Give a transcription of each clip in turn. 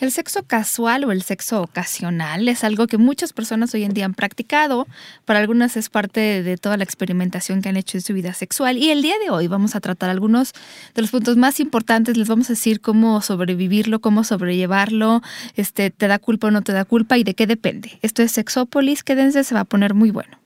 El sexo casual o el sexo ocasional es algo que muchas personas hoy en día han practicado. Para algunas es parte de toda la experimentación que han hecho en su vida sexual. Y el día de hoy vamos a tratar algunos de los puntos más importantes. Les vamos a decir cómo sobrevivirlo, cómo sobrellevarlo, este, te da culpa o no te da culpa y de qué depende. Esto es Sexópolis. Quédense, se va a poner muy bueno.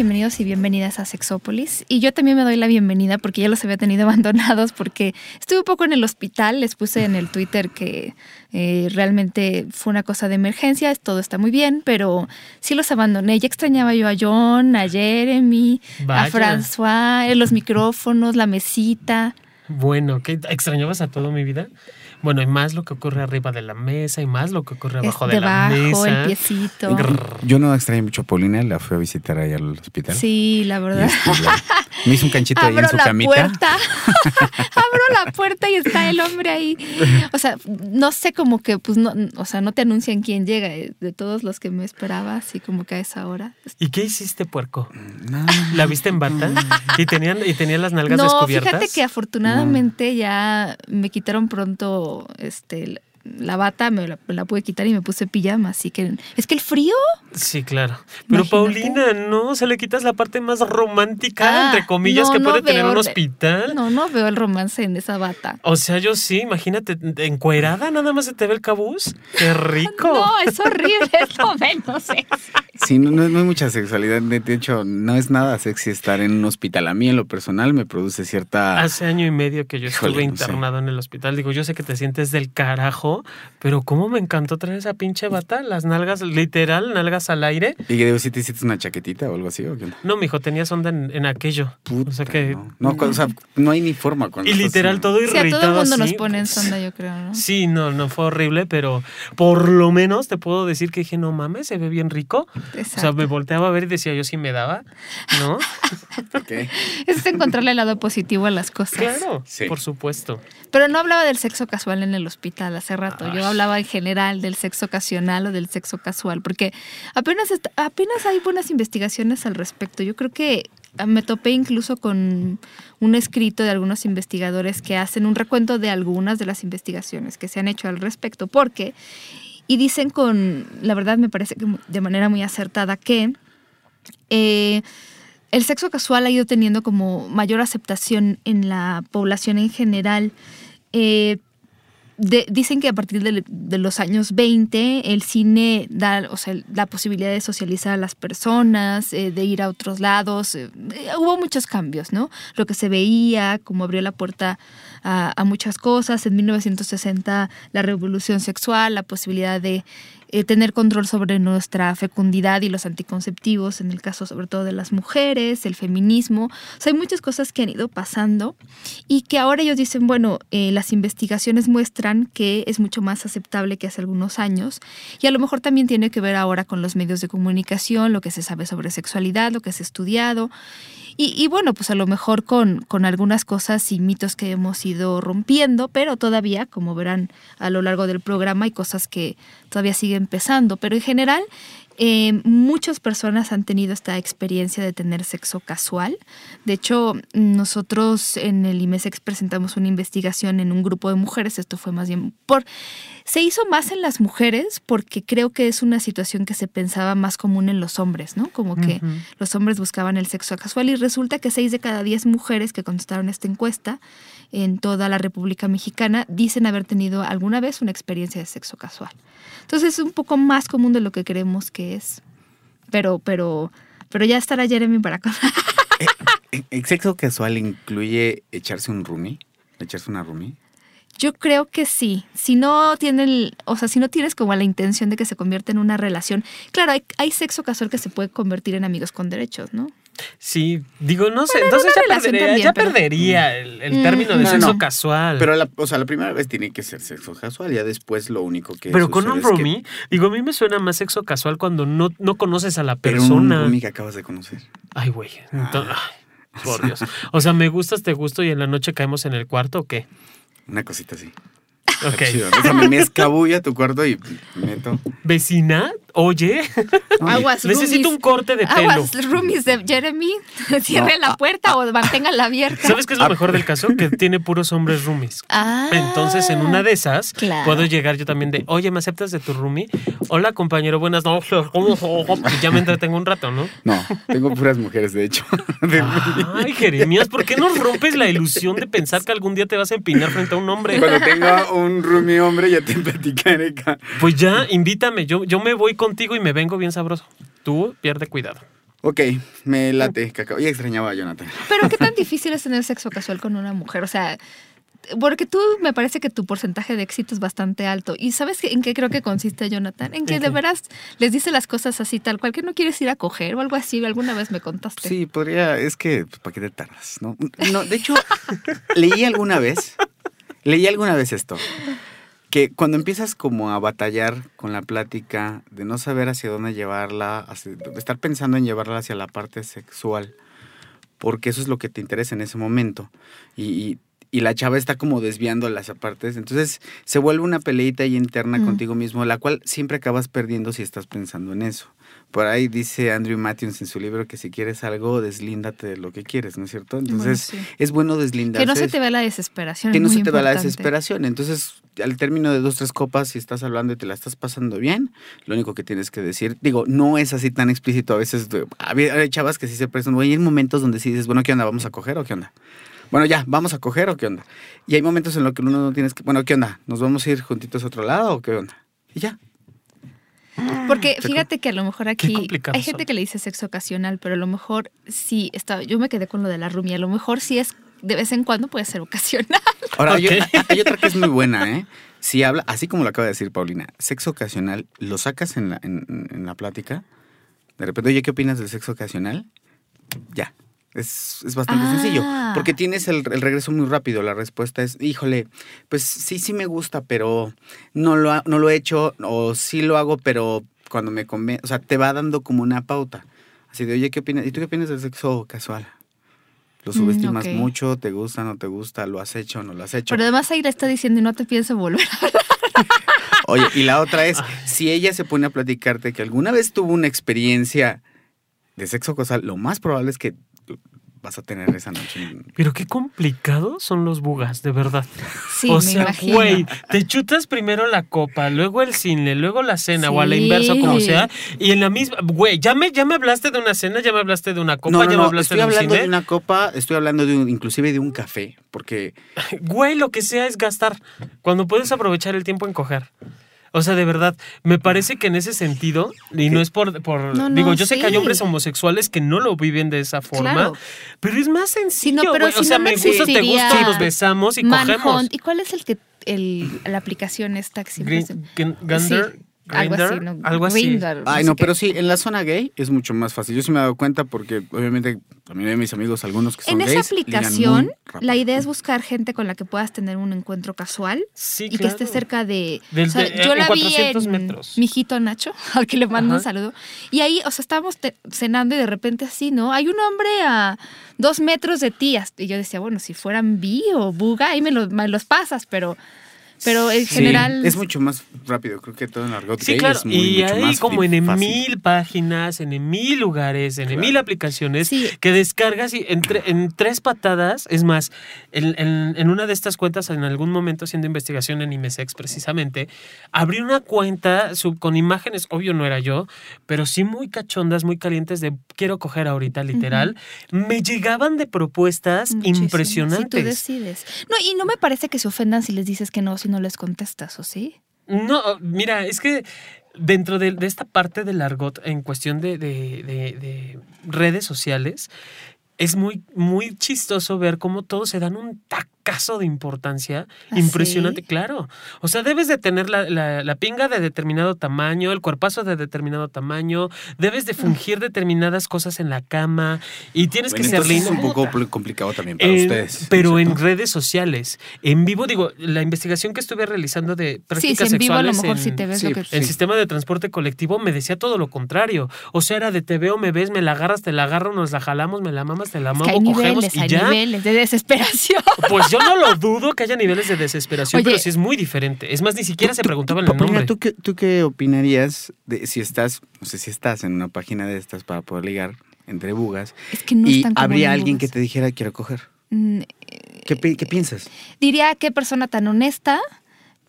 Bienvenidos y bienvenidas a Sexópolis. Y yo también me doy la bienvenida porque ya los había tenido abandonados porque estuve un poco en el hospital, les puse en el Twitter que eh, realmente fue una cosa de emergencia, todo está muy bien, pero sí los abandoné. Ya extrañaba yo a John, a Jeremy, a François, los micrófonos, la mesita. Bueno, ¿qué extrañabas a todo mi vida? Bueno, y más lo que ocurre arriba de la mesa y más lo que ocurre abajo de la mesa. el piecito. Yo no extrañé mucho a Paulina, la fui a visitar ahí al hospital. Sí, la verdad. Este, me hizo un canchito ahí en su la camita. Puerta. Abro la puerta y está el hombre ahí. O sea, no sé como que, pues, no, o sea, no te anuncian quién llega eh, de todos los que me esperaba, así como que a esa hora. ¿Y qué hiciste, puerco? ¿La viste en bata? ¿Y tenían, y tenía las nalgas descubiertas? No, fíjate que afortunadamente ya me quitaron pronto este, la bata me la, pude quitar y me puse pijama, así que es que el frío. Sí, claro. Pero Paulina, no, se le quitas la parte más romántica, entre comillas, que puede tener un hospital. No, no veo el romance en esa bata. O sea, yo sí, imagínate, encuerada, nada más se te ve el cabuz. Qué rico. no, es horrible, es lo menos Sí, no, no, hay mucha sexualidad. De hecho, no es nada sexy estar en un hospital. A mí, en lo personal, me produce cierta. Hace año y medio que yo estuve internado en el hospital. Digo, yo sé que te sientes del carajo pero cómo me encantó traer esa pinche bata, las nalgas, literal, nalgas al aire. ¿Y que si te hiciste una chaquetita o algo así? ¿o qué? No, mijo, tenías onda en, aquello. o sea que. No. o sea, no hay ni forma con Y literal, todo irritado. Sí, a todo el mundo nos pone en sonda, yo creo, ¿no? Sí, no, no fue horrible, pero por lo menos te puedo decir que dije, no mames, se ve bien rico. Exacto. O sea, me volteaba a ver y decía, yo sí me daba, ¿no? okay. Es encontrarle el lado positivo a las cosas. Claro, por supuesto. Pero no hablaba del sexo casual en el hospital hace rato. Yo hablaba en general del sexo ocasional o del sexo casual, porque apenas, apenas hay buenas investigaciones al respecto. Yo creo que ah, me topé incluso con un escrito de algunos investigadores que hacen un recuento de algunas de las investigaciones que se han hecho al respecto, porque, y dicen con, la verdad me parece que de manera muy acertada, que eh, el sexo casual ha ido teniendo como mayor aceptación en la población en general. Eh, dicen que a partir de, los años 20 el cine da o sea, la posibilidad de socializar a las personas, eh, de ir a otros lados. Eh, hubo muchos cambios, ¿no? Lo que se veía, como abrió la puerta a muchas cosas. En 1960 la revolución sexual, la posibilidad de eh, tener control sobre nuestra fecundidad y los anticonceptivos, en el caso sobre todo de las mujeres, el feminismo. O sea, hay muchas cosas que han ido pasando y que ahora ellos dicen, bueno, eh, las investigaciones muestran que es mucho más aceptable que hace algunos años y a lo mejor también tiene que ver ahora con los medios de comunicación, lo que se sabe sobre sexualidad, lo que se ha estudiado. Y, bueno, pues a lo mejor con, con algunas cosas y mitos que hemos ido rompiendo, pero todavía, como verán a lo largo del programa, hay cosas que todavía siguen empezando. Pero en general, eh, muchas personas han tenido esta experiencia de tener sexo casual. De hecho, nosotros en el IMESEX presentamos una investigación en un grupo de mujeres. Esto fue más bien por... Se hizo más en las mujeres porque creo que es una situación que se pensaba más común en los hombres, ¿no? Como que los hombres buscaban el sexo casual y resulta que seis de cada diez mujeres que contestaron esta encuesta en toda la República Mexicana dicen haber tenido alguna vez una experiencia de sexo casual. Entonces es un poco más común de lo que creemos que es. Pero, pero, pero ya estará Jeremy para eh, eh, ¿El sexo casual incluye echarse un roomie? ¿Echarse una roomie? Yo creo que sí. Si no tiene o sea, si no tienes como la intención de que se convierta en una relación, claro, hay, hay, sexo casual que se puede convertir en amigos con derechos, ¿no? Sí, digo, no sé, entonces ya perdería, ya perdería el, mm. término de sexo casual. Pero, la, o sea, la primera vez tiene que ser sexo casual, ya después lo único que. Pero con un roomie, digo, a mí me suena más sexo casual cuando no, no conoces a la persona. Pero un roomie que acabas de conocer. Ay, güey. Ah. por Dios. O sea, ¿me gustas, te gusto y en la noche caemos en el cuarto o qué? Una cosita así. Ok. O sea, me escabulla tu cuarto y meto. ¿Vecina? Oye, Aguas, necesito un corte de pelo. Aguas, roomies de Jeremy, cierre la puerta o manténganla abierta. ¿Sabes qué es lo mejor del caso? Que tiene puros hombres roomies. Ah, Entonces, en una de esas, puedo llegar yo también de, oye, ¿me aceptas de tu roomie? Hola, compañero, buenas noches. Y ya me entretengo un rato, ¿no? No, tengo puras mujeres, de hecho. Ay, Jeremías, ¿por qué no rompes la ilusión de pensar que algún día te vas a empinar frente a un hombre? Cuando tenga un roomie hombre, ya te platicaré. Pues ya, invítame. Yo, yo me voy contigo y me vengo bien sabroso. Tú pierde cuidado. Ok, me late, cacao. Y extrañaba a Jonathan. Pero qué tan difícil es tener sexo casual con una mujer. O sea, porque tú me parece que tu porcentaje de éxito es bastante alto. ¿Y sabes en qué creo que consiste, Jonathan? En que de veras les dice las cosas así, tal cual, que no quieres ir a coger o algo así. Alguna vez me contaste. Sí, podría, es que, pues, ¿para qué te tardas? No, no de hecho, leí alguna vez, leí alguna vez esto que cuando empiezas como a batallar con la plática, de no saber hacia dónde llevarla, de estar pensando en llevarla hacia la parte sexual, porque eso es lo que te interesa en ese momento, y, y, la chava está como desviando las partes, entonces se vuelve una peleita ahí interna contigo mismo, la cual siempre acabas perdiendo si estás pensando en eso. Por ahí dice Andrew Matthews en su libro que si quieres algo, deslíndate de lo que quieres, ¿no es cierto? Entonces, es bueno deslindarse. Que no se te vea la desesperación. Que no se te vea la desesperación. Entonces, al término de dos, tres copas, si estás hablando y te la estás pasando bien, lo único que tienes que decir, digo, no es así tan explícito. A veces hay chavas que sí se prestan, hay momentos donde sí dices, bueno, ¿qué onda? ¿Vamos a coger o qué onda? Bueno, ya, ¿vamos a coger o qué onda? Y hay momentos en los que uno no tienes que, bueno, ¿qué onda? ¿Nos vamos a ir juntitos a otro lado o qué onda? Y ya, porque fíjate que a lo mejor aquí hay gente que le dice sexo ocasional, pero a lo mejor sí, está, yo me quedé con lo de la rumia, a lo mejor sí es de vez en cuando puede ser ocasional. Ahora, hay, otra que es muy buena, ¿eh? Si habla, así como lo acaba de decir Paulina, sexo ocasional, lo sacas en la, en la plática, de repente, oye, ¿qué opinas del sexo ocasional? Ya, es, bastante sencillo, ah. porque tienes el, regreso muy rápido. La respuesta es, híjole, pues sí, sí me gusta, pero no lo, no lo he hecho, o sí lo hago, pero cuando me conviene, o sea, te va dando como una pauta. Así de, oye, ¿qué opinas? ¿Y tú qué opinas del sexo casual? ¿Lo mm, subestimas mucho? ¿Te gusta? ¿No te gusta? ¿Lo has hecho? ¿No lo has hecho? Pero además ahí le está diciendo y no te pienso volver Oye, y la otra es, si ella se pone a platicarte que alguna vez tuvo una experiencia de sexo casual, lo más probable es que vas a tener esa noche. Pero qué complicados son los bugas, de verdad. Sí, o sea, güey, te chutas primero la copa, luego el cine, luego la cena, o a la inversa, como sea, y en la misma, güey, ya me, ya me hablaste de una cena, ya me hablaste de una copa, no, no, ya me hablaste estoy hablando de una copa, estoy hablando de un, inclusive de un café, porque... Güey, lo que sea es gastar, cuando puedes aprovechar el tiempo en coger. O sea, de verdad, me parece que en ese sentido, y no es por, por digo, yo sé que hay hombres homosexuales que no lo viven de esa forma, pero es más sencillo. pero o sea, me gusta, te gusta, nos besamos y cogemos. ¿Y cuál es el que el, la aplicación esta que siempre Gander, algo así, ¿no? Algo así. Ay, no, pero sí, en la zona gay es mucho más fácil. Yo sí me he dado cuenta porque obviamente también hay mis amigos, algunos que son En esa aplicación, la idea es buscar gente con la que puedas tener un encuentro casual y que esté cerca de... yo eh, la vi en metros. mi hijito Nacho, al que le mando un saludo. Y ahí, o sea, estábamos cenando y de repente así, ¿no? Hay un hombre a dos metros de ti. Y yo decía, bueno, si fueran bi o buga, ahí me me los pasas, pero pero en general... Es mucho más rápido, creo que todo en argot sí, claro. y hay como en mil páginas, en mil lugares, en mil aplicaciones que descargas y entre, en tres patadas, es más, en, en, una de estas cuentas, en algún momento haciendo investigación en IMESEX precisamente, abrí una cuenta con imágenes, obvio no era yo, pero sí muy cachondas, muy calientes de quiero coger ahorita, literal. Me llegaban de propuestas impresionantes. tú decides. No, y no me parece que se ofendan si les dices que no, si no les contestas, ¿o sí? No, mira, es que dentro de, esta parte del argot en cuestión de, de, redes sociales, es muy, muy chistoso ver cómo todos se dan un tac caso de importancia ¿Ah, impresionante, claro. O sea, debes de tener la, pinga de determinado tamaño, el cuerpazo de determinado tamaño, debes de fungir determinadas cosas en la cama y tienes que ser lindo. Es un poco complicado también para ustedes. Pero en redes sociales, en vivo, digo, la investigación que estuve realizando de prácticas sí, en vivo a lo mejor te ves lo que... El sistema de transporte colectivo me decía todo lo contrario. O sea, era de te veo, me ves, me la agarras, te la agarro, nos la jalamos, me la mamas, te la mamo, cogemos y ya. niveles de desesperación. Pues yo no lo dudo que haya niveles de desesperación, pero sí es muy diferente. Es más, ni siquiera se preguntaban el nombre. ¿tú qué, ¿tú qué opinarías de si estás, no sé si estás en una página de estas para poder ligar entre bugas es que no y habría alguien que te dijera quiero coger? Mm, ¿Qué, ¿Qué piensas? Diría qué persona tan honesta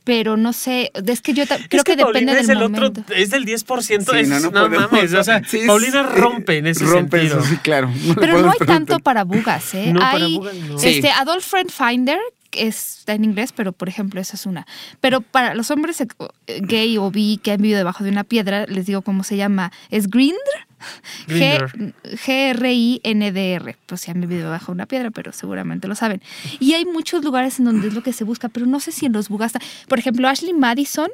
pero no sé, es que yo creo que, depende del momento. es del 10%, es, no, no, mames, o sea, Paulina rompe en ese rompe sentido. Eso, sí, claro. pero no hay tanto para bugas, ¿eh? No, hay, para bugas no. Este, Adult Friend Finder, está en inglés, pero por ejemplo, esa es una. Pero para los hombres gay o bi que han vivido debajo de una piedra, les digo cómo se llama, es Grindr. G-R-I-N-D-R. Pues han vivido debajo de una piedra, pero seguramente lo saben. Y hay muchos lugares en donde es lo que se busca, pero no sé si en los Bugasta. Por ejemplo, Ashley Madison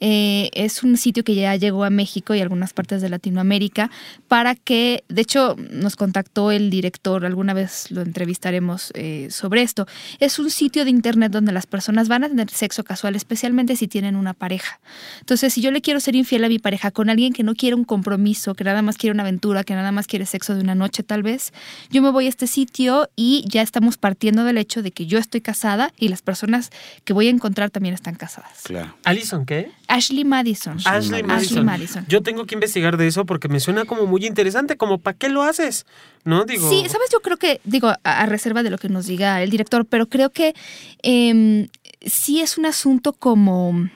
eh, es un sitio que ya llegó a México y algunas partes de Latinoamérica para que, de hecho, nos contactó el director, alguna vez lo entrevistaremos eh, sobre esto. Es un sitio de internet donde las personas van a tener sexo casual, especialmente si tienen una pareja. Entonces, si yo le quiero ser infiel a mi pareja con alguien que no quiere un compromiso, que nada más quiere una aventura, que nada más quiere sexo de una noche tal vez, yo me voy a este sitio y ya estamos partiendo del hecho de que yo estoy casada y las personas que voy a encontrar también están casadas. Claro. ¿Alison qué? Ashley Madison. Ashley Madison. Yo tengo que investigar de eso porque me suena como muy interesante, como ¿para qué lo haces? ¿No? Digo. Sí, sabes, yo creo que, digo, a, reserva de lo que nos diga el director, pero creo que eh, sí es un asunto como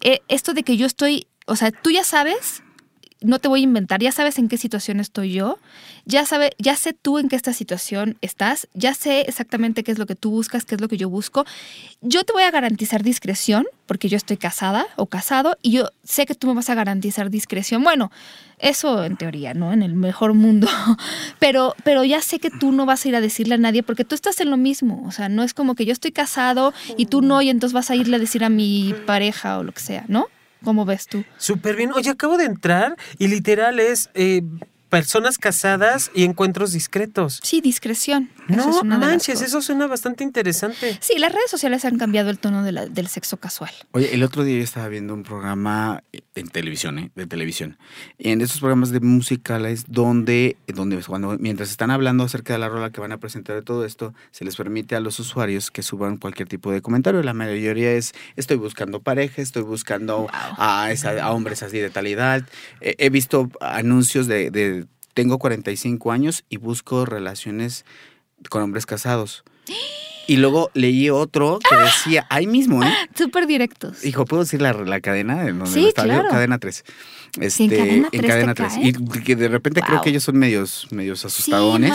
eh, esto de que yo estoy, o sea, tú ya sabes no te voy a inventar, ya sabes en qué situación estoy yo, ya sabe, ya sé tú en qué esta situación estás, ya sé exactamente qué es lo que tú buscas, qué es lo que yo busco. Yo te voy a garantizar discreción porque yo estoy casada o casado y yo sé que tú me vas a garantizar discreción. Bueno, eso en teoría, ¿no? En el mejor mundo. Pero, pero ya sé que tú no vas a ir a decirle a nadie porque tú estás en lo mismo. O sea, no es como que yo estoy casado y tú no y entonces vas a irle a decir a mi pareja o lo que sea, ¿no? ¿Cómo ves tú? Súper bien. Oye, acabo de entrar y literal es eh, personas casadas y encuentros discretos. Sí, discreción. No manches, eso suena bastante interesante. Sí, las redes sociales han cambiado el tono del sexo casual. Oye, el otro día yo estaba viendo un programa en televisión, ¿eh? de televisión. En esos programas de musicales donde, donde cuando, mientras están hablando acerca de la rola que van a presentar de todo esto, se les permite a los usuarios que suban cualquier tipo de comentario. La mayoría es, estoy buscando pareja, estoy buscando a, a hombres así de tal edad. he visto anuncios de tengo 45 años y busco relaciones con hombres casados. Y luego leí otro que decía, ahí mismo, ¿eh? Súper directos. Hijo, ¿puedo decir la, la cadena? En sí, claro. Cadena 3. Este, en cadena 3. Y que de repente creo que ellos son medios, medios asustadones.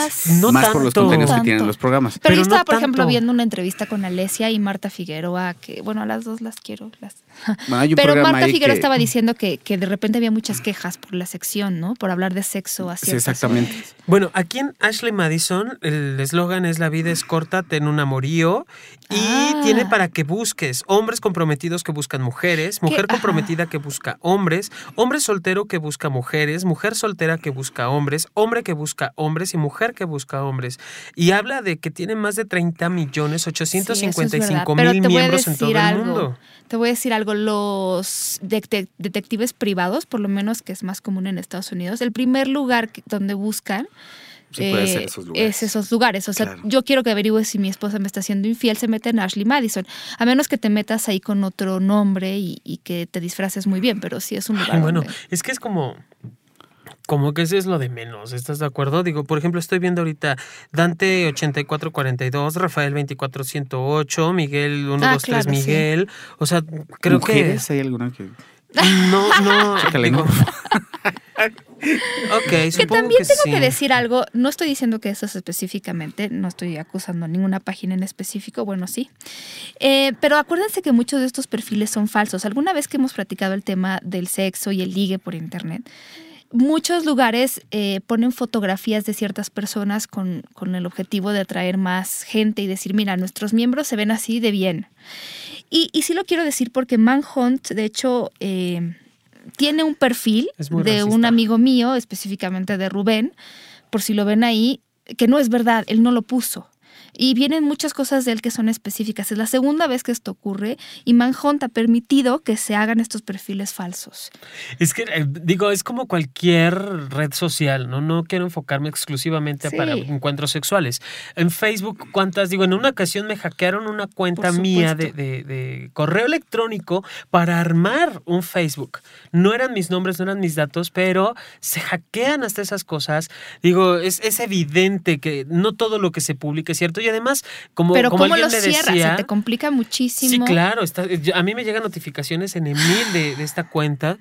más, por los contenidos que tienen los programas. Pero, yo estaba, por ejemplo, viendo una entrevista con Alesia y Marta Figueroa, que, bueno, a las dos las quiero. Las... Pero Marta Figueroa estaba diciendo que, que, de repente había muchas quejas por la sección, ¿no? Por hablar de sexo así. Sí, exactamente. Bueno, aquí en Ashley Madison, el eslogan es La vida es corta, ten un amorío. Y ah. tiene para que busques hombres comprometidos que buscan mujeres, mujer comprometida que busca hombres, hombres soltero que busca mujeres, mujer soltera que busca hombres, hombre que busca hombres y mujer que busca hombres. Y habla de que tiene más de 30 millones 855 mil miembros en todo el mundo. Te voy a decir algo, los detectives privados, por lo menos que es más común en Estados Unidos, el primer lugar donde buscan eh, es esos lugares. O sea, yo quiero que averigües si mi esposa me está haciendo infiel, se mete en Ashley Madison. A menos que te metas ahí con otro nombre y, que te disfraces muy bien, pero sí es un lugar. bueno, es que es como. Como que eso es lo de menos, ¿estás de acuerdo? Digo, por ejemplo, estoy viendo ahorita Dante 8442, Rafael 2408, Miguel 123 ah, Miguel. O sea, creo que. ¿Hay alguna que.? No, no. ok, que también tengo que decir algo, no estoy diciendo que eso es específicamente, no estoy acusando a ninguna página en específico, bueno, sí. Eh, pero acuérdense que muchos de estos perfiles son falsos. Alguna vez que hemos platicado el tema del sexo y el ligue por internet, muchos lugares eh, ponen fotografías de ciertas personas con, con, el objetivo de atraer más gente y decir, mira, nuestros miembros se ven así de bien. Y, y sí lo quiero decir porque Manhunt, de hecho, eh, tiene un perfil de un amigo mío, específicamente de Rubén, por si lo ven ahí, que no es verdad, él no lo puso. Y vienen muchas cosas de él que son específicas. Es la segunda vez que esto ocurre y Manhunt ha permitido que se hagan estos perfiles falsos. Es que, eh, digo, es como cualquier red social, ¿no? No quiero enfocarme exclusivamente para encuentros sexuales. En Facebook, ¿cuántas? Digo, en una ocasión me hackearon una cuenta mía de, de, correo electrónico para armar un Facebook. No eran mis nombres, no eran mis datos, pero se hackean hasta esas cosas. Digo, es, es evidente que no todo lo que se publica cierto y además, como, Pero como ¿cómo alguien lo cierras? decía, Se te complica muchísimo. Sí, claro. Está, a mí me llegan notificaciones en Emil de, de esta cuenta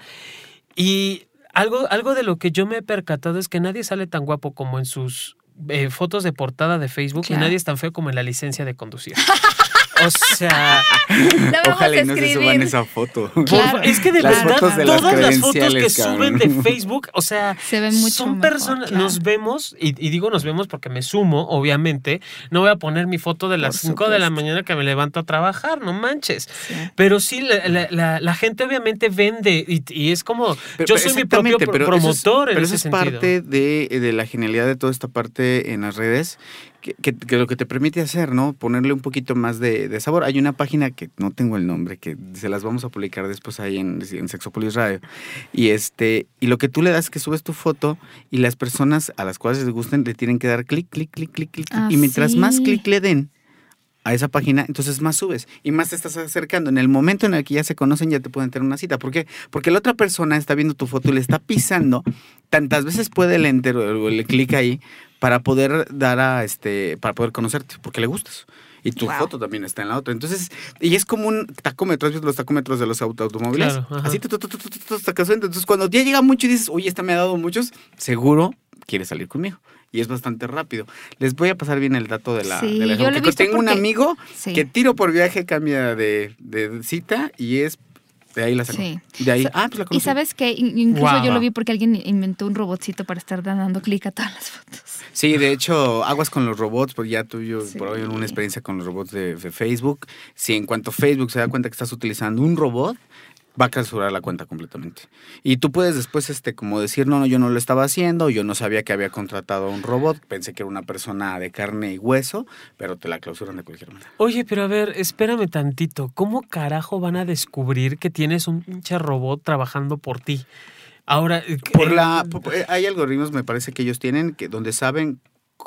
y algo, algo de lo que yo me he percatado es que nadie sale tan guapo como en sus eh, fotos de portada de Facebook claro. y nadie es tan feo como en la licencia de conducir. O sea, ojalá y no se suban esa foto. Claro. Es que de las verdad, de todas las fotos que suben de Facebook, o sea, se ven mucho son personas, claro. nos vemos, y, y, digo nos vemos porque me sumo, obviamente. No voy a poner mi foto de las 5 de la mañana que me levanto a trabajar, no manches. Sí. Pero sí, la, la, la, la, gente obviamente vende, y, y es como, pero, yo soy mi propio pero promotor eso es, en pero ese eso es sentido. parte de, de la genialidad de toda esta parte en las redes que, que, que, lo que te permite hacer, ¿no? Ponerle un poquito más de, de, sabor. Hay una página que no tengo el nombre, que se las vamos a publicar después ahí en, en Sexopolis Radio. Y este, y lo que tú le das es que subes tu foto y las personas a las cuales les gusten le tienen que dar clic, clic, clic, clic, clic. Ah, y mientras sí. más clic le den, a esa página, entonces más subes y más te estás acercando. En el momento en el que ya se conocen, ya te pueden tener una cita. ¿Por qué? Porque la otra persona está viendo tu foto y le está pisando. Tantas veces puede el enter o el clic ahí para poder dar a este, para poder conocerte, porque le gustas. Y tu wow. foto también está en la otra. Entonces, y es como un tacómetro, ¿has los tacómetros de los auto automóviles? Claro, Así, entonces cuando ya llega mucho y dices, oye, esta me ha dado muchos, seguro quiere salir conmigo y es bastante rápido. Les voy a pasar bien el dato de la. Sí, de la yo tengo porque... un amigo sí. que tiro por viaje, cambia de, de, cita y es. De ahí la saco. Sí. De ahí. Ah, pues la conocí. Y sabes que incluso wow. yo lo vi porque alguien inventó un robotcito para estar dando clic a todas las fotos. Sí, de hecho, aguas con los robots, porque ya tú y yo sí. por hoy una experiencia con los robots de, de Facebook. Si en cuanto Facebook se da cuenta que estás utilizando un robot, va a clausurar la cuenta completamente. Y tú puedes después, este, como decir, no, no, yo no lo estaba haciendo, yo no sabía que había contratado a un robot, pensé que era una persona de carne y hueso, pero te la clausuran de cualquier manera. Oye, pero a ver, espérame tantito, ¿cómo carajo van a descubrir que tienes un pinche robot trabajando por ti? Ahora, por eh, la, por, hay algoritmos, me parece que ellos tienen, que donde saben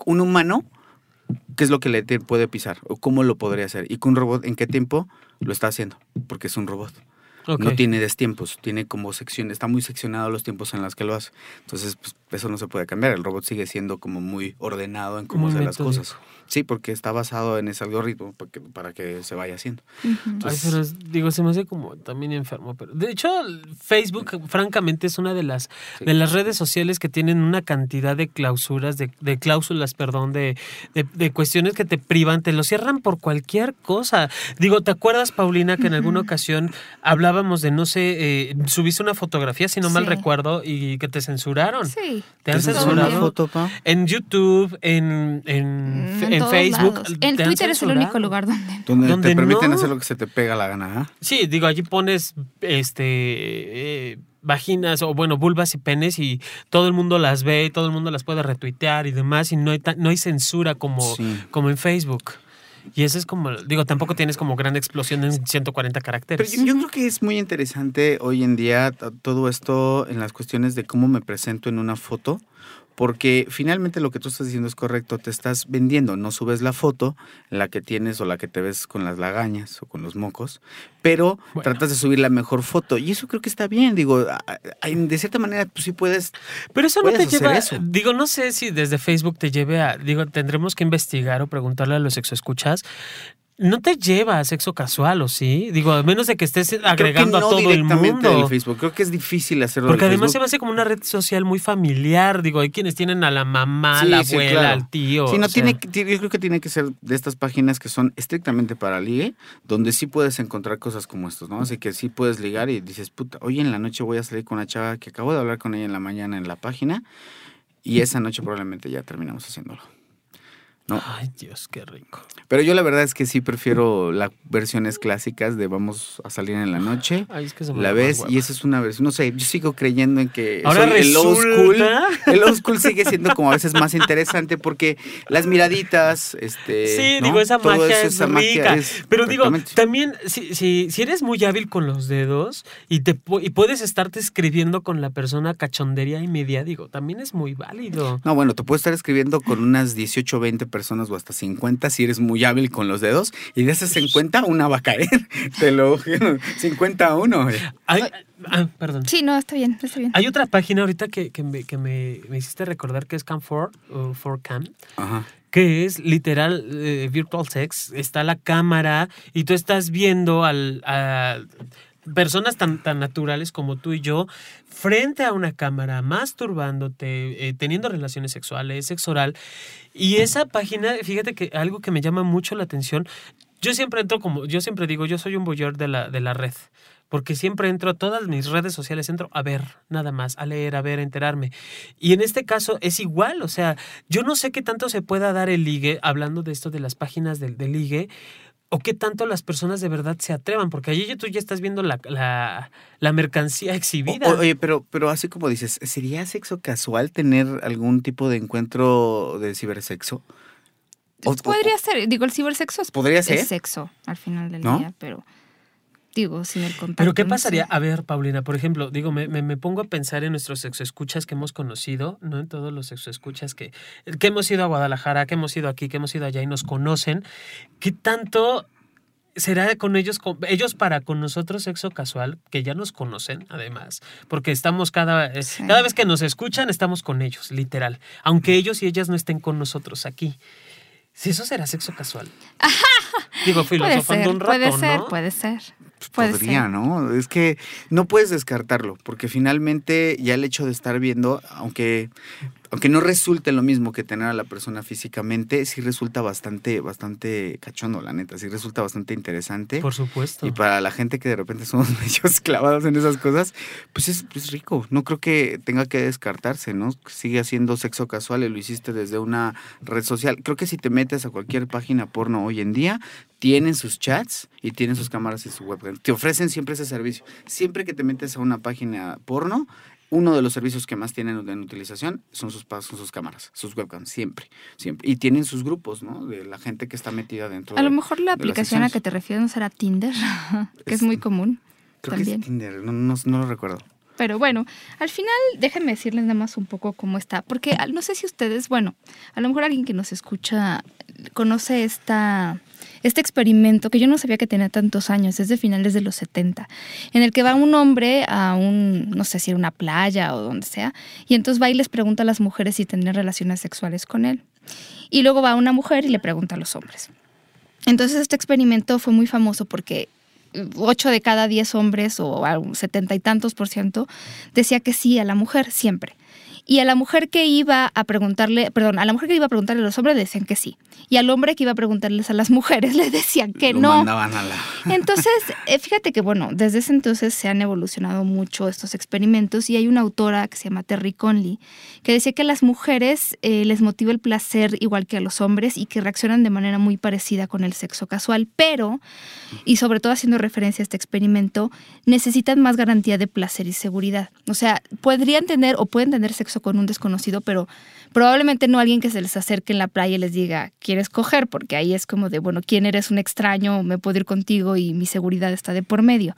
un humano qué es lo que le puede pisar o cómo lo podría hacer y que un robot en qué tiempo lo está haciendo, porque es un robot. No tiene destiempos, tiene como sección, está muy seccionado los tiempos en los que lo hace. Entonces, pues, eso no se puede cambiar. El robot sigue siendo como muy ordenado en cómo hacer las cosas. Sí, porque está basado en ese algoritmo para que, para que se vaya haciendo. Uh -huh. Entonces, Ay, pero digo, se me hace como también enfermo. Pero de hecho, Facebook, francamente, es una de las, sí. de las redes sociales que tienen una cantidad de clausuras, de, de cláusulas, perdón, de, de, de, cuestiones que te privan, te lo cierran por cualquier cosa. Digo, ¿te acuerdas, Paulina, que en alguna uh -huh. ocasión hablábamos de, no sé, eh, subiste una fotografía, si no sí. mal recuerdo, y que te censuraron? Sí. ¿Te han censurado? Una foto, pa? En YouTube, en, en, Mm, en, en Facebook. Lados. En Twitter es el único lugar donde. Donde, donde te permiten no. hacer lo que se te pega la gana. ¿eh? Sí, digo, allí pones este eh, vaginas o bueno, vulvas y penes y todo el mundo las ve y todo el mundo las puede retuitear y demás y no hay, no hay censura como, sí. como en Facebook. Y eso es como, digo, tampoco tienes como gran explosión en 140 caracteres. Yo, creo que es muy interesante hoy en día todo esto en las cuestiones de cómo me presento en una foto porque finalmente lo que tú estás diciendo es correcto, te estás vendiendo, no subes la foto, la que tienes o la que te ves con las lagañas o con los mocos, pero bueno. tratas de subir la mejor foto y eso creo que está bien, digo, de cierta manera pues sí puedes Pero eso no te lleva, eso. digo, no sé si desde Facebook te lleve a, digo, tendremos que investigar o preguntarle a los exoescuchas no te lleva a sexo casual, ¿o sí? Digo, a menos de que estés agregando a todo el mundo. Facebook. Creo que es difícil hacerlo. Porque además se me hace como una red social muy familiar. Digo, hay quienes tienen a la mamá, a la abuela, al tío. Sí, no tiene, yo creo que tiene que ser de estas páginas que son estrictamente para ligue, donde sí puedes encontrar cosas como estos, ¿no? Así que sí puedes ligar y dices, puta, hoy en la noche voy a salir con una chava que acabo de hablar con ella en la mañana en la página y esa noche probablemente ya terminamos haciéndolo. Ay, Dios, qué rico. Pero yo la verdad es que sí prefiero las versiones clásicas de vamos a salir en la noche. Ay, es que se la ves y esa es una versión. No sé, yo sigo creyendo en que el old school. El old school sigue siendo como a veces más interesante porque las miraditas, este. Sí, digo, esa magia es rica. Pero digo, también, si, si, si, eres muy hábil con los dedos y, te, y puedes estarte escribiendo con la persona cachondería y media, digo, también es muy válido. No, bueno, te puedes estar escribiendo con unas 18 20 personas personas o hasta 50 si eres muy hábil con los dedos y de esas 50 una va a caer. Te lo 50 a 1. ah, perdón. Sí, no, está bien, está bien. Hay otra página ahorita que, que, me, que me, me, hiciste recordar que es Cam4 o 4Cam. Ajá que es literal eh, virtual sex, está la cámara y tú estás viendo al, a personas tan, tan naturales como tú y yo frente a una cámara, masturbándote, eh, teniendo relaciones sexuales, sexo oral. Y esa página, fíjate que algo que me llama mucho la atención, yo siempre entro como, yo siempre digo, yo soy un voyeur de la, de la red porque siempre entro a todas mis redes sociales, entro a ver, nada más, a leer, a ver, a enterarme. Y en este caso es igual, o sea, yo no sé qué tanto se pueda dar el ligue, hablando de esto de las páginas del, del ligue, o qué tanto las personas de verdad se atrevan, porque allí tú ya estás viendo la, la, mercancía exhibida. oye, pero, pero así como dices, ¿sería sexo casual tener algún tipo de encuentro de cibersexo? Podría ser, digo, el cibersexo es, ¿Podría ser? sexo al final del día, pero sin el contacto. Pero ¿qué pasaría? A ver, Paulina, por ejemplo, digo, me, me, pongo a pensar en nuestros sexoescuchas que hemos conocido, ¿no? En todos los sexoescuchas que, que hemos ido a Guadalajara, que hemos ido aquí, que hemos ido allá y nos conocen. ¿Qué tanto será con ellos, con, ellos para con nosotros sexo casual, que ya nos conocen además, porque estamos cada, eh, cada vez que nos escuchan, estamos con ellos, literal, aunque ellos y ellas no estén con nosotros aquí. Si eso será sexo casual. Digo, filosofando un rato, puede ser, Puede ser, pues podría, ¿no? Es que no puedes descartarlo, porque finalmente ya el hecho de estar viendo, aunque aunque no resulte lo mismo que tener a la persona físicamente, sí resulta bastante, bastante cachondo, la neta, sí resulta bastante interesante. Por supuesto. Y para la gente que de repente somos medios clavados en esas cosas, pues es, es, rico. No creo que tenga que descartarse, ¿no? Sigue haciendo sexo casual y lo hiciste desde una red social. Creo que si te metes a cualquier página porno hoy en día, tienen sus chats y tienen sus cámaras y su webcam. Te ofrecen siempre ese servicio. Siempre que te metes a una página porno, uno de los servicios que más tienen en utilización son sus, son sus cámaras, sus webcams, siempre, siempre. Y tienen sus grupos, ¿no? De la gente que está metida dentro. A lo mejor la aplicación a que te refieres no será Tinder, que es, muy común. Creo que es Tinder, no, no, no lo recuerdo. Pero bueno, al final déjenme decirles nada más un poco cómo está, porque no sé si ustedes, bueno, a lo mejor alguien que nos escucha conoce esta este experimento que yo no sabía que tenía tantos años, es de finales de los 70, en el que va un hombre a un, no sé si era una playa o donde sea, y entonces va y les pregunta a las mujeres si tendrían relaciones sexuales con él. Y luego va una mujer y le pregunta a los hombres. Entonces este experimento fue muy famoso porque 8 de cada 10 hombres o setenta y tantos por ciento decía que sí a la mujer siempre. Y a la mujer que iba a preguntarle, perdón, a la mujer que iba a preguntarle a los hombres le decían que sí. Y al hombre que iba a preguntarles a las mujeres le decían que no. Entonces, eh, fíjate que, bueno, desde ese entonces se han evolucionado mucho estos experimentos y hay una autora que se llama Terry Conley que decía que a las mujeres eh, les motiva el placer igual que a los hombres y que reaccionan de manera muy parecida con el sexo casual, pero, y sobre todo haciendo referencia a este experimento, necesitan más garantía de placer y seguridad. O sea, podrían tener o pueden tener sexo con un desconocido, pero probablemente no alguien que se les acerque en la playa y les diga, ¿quieres coger? Porque ahí es como de, bueno, ¿quién eres un extraño? Me puedo ir contigo y mi seguridad está de por medio.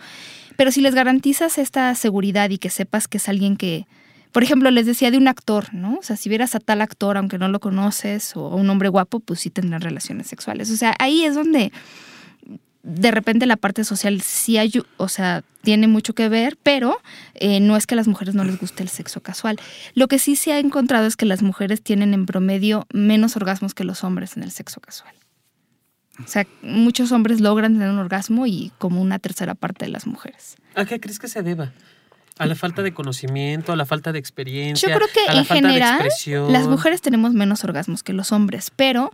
Pero si les garantizas esta seguridad y que sepas que es alguien que, por ejemplo, les decía de un actor, ¿no? O sea, si vieras a tal actor, aunque no lo conoces, o a un hombre guapo, pues sí tendrán relaciones sexuales. O sea, ahí es donde de repente la parte social sí hay, o sea, tiene mucho que ver, pero eh, no es que a las mujeres no les guste el sexo casual. Lo que sí se ha encontrado es que las mujeres tienen en promedio menos orgasmos que los hombres en el sexo casual. O sea, muchos hombres logran tener un orgasmo y como una tercera parte de las mujeres. ¿A qué crees que se deba? A la falta de conocimiento, a la falta de experiencia. Yo creo que en general las mujeres tenemos menos orgasmos que los hombres, pero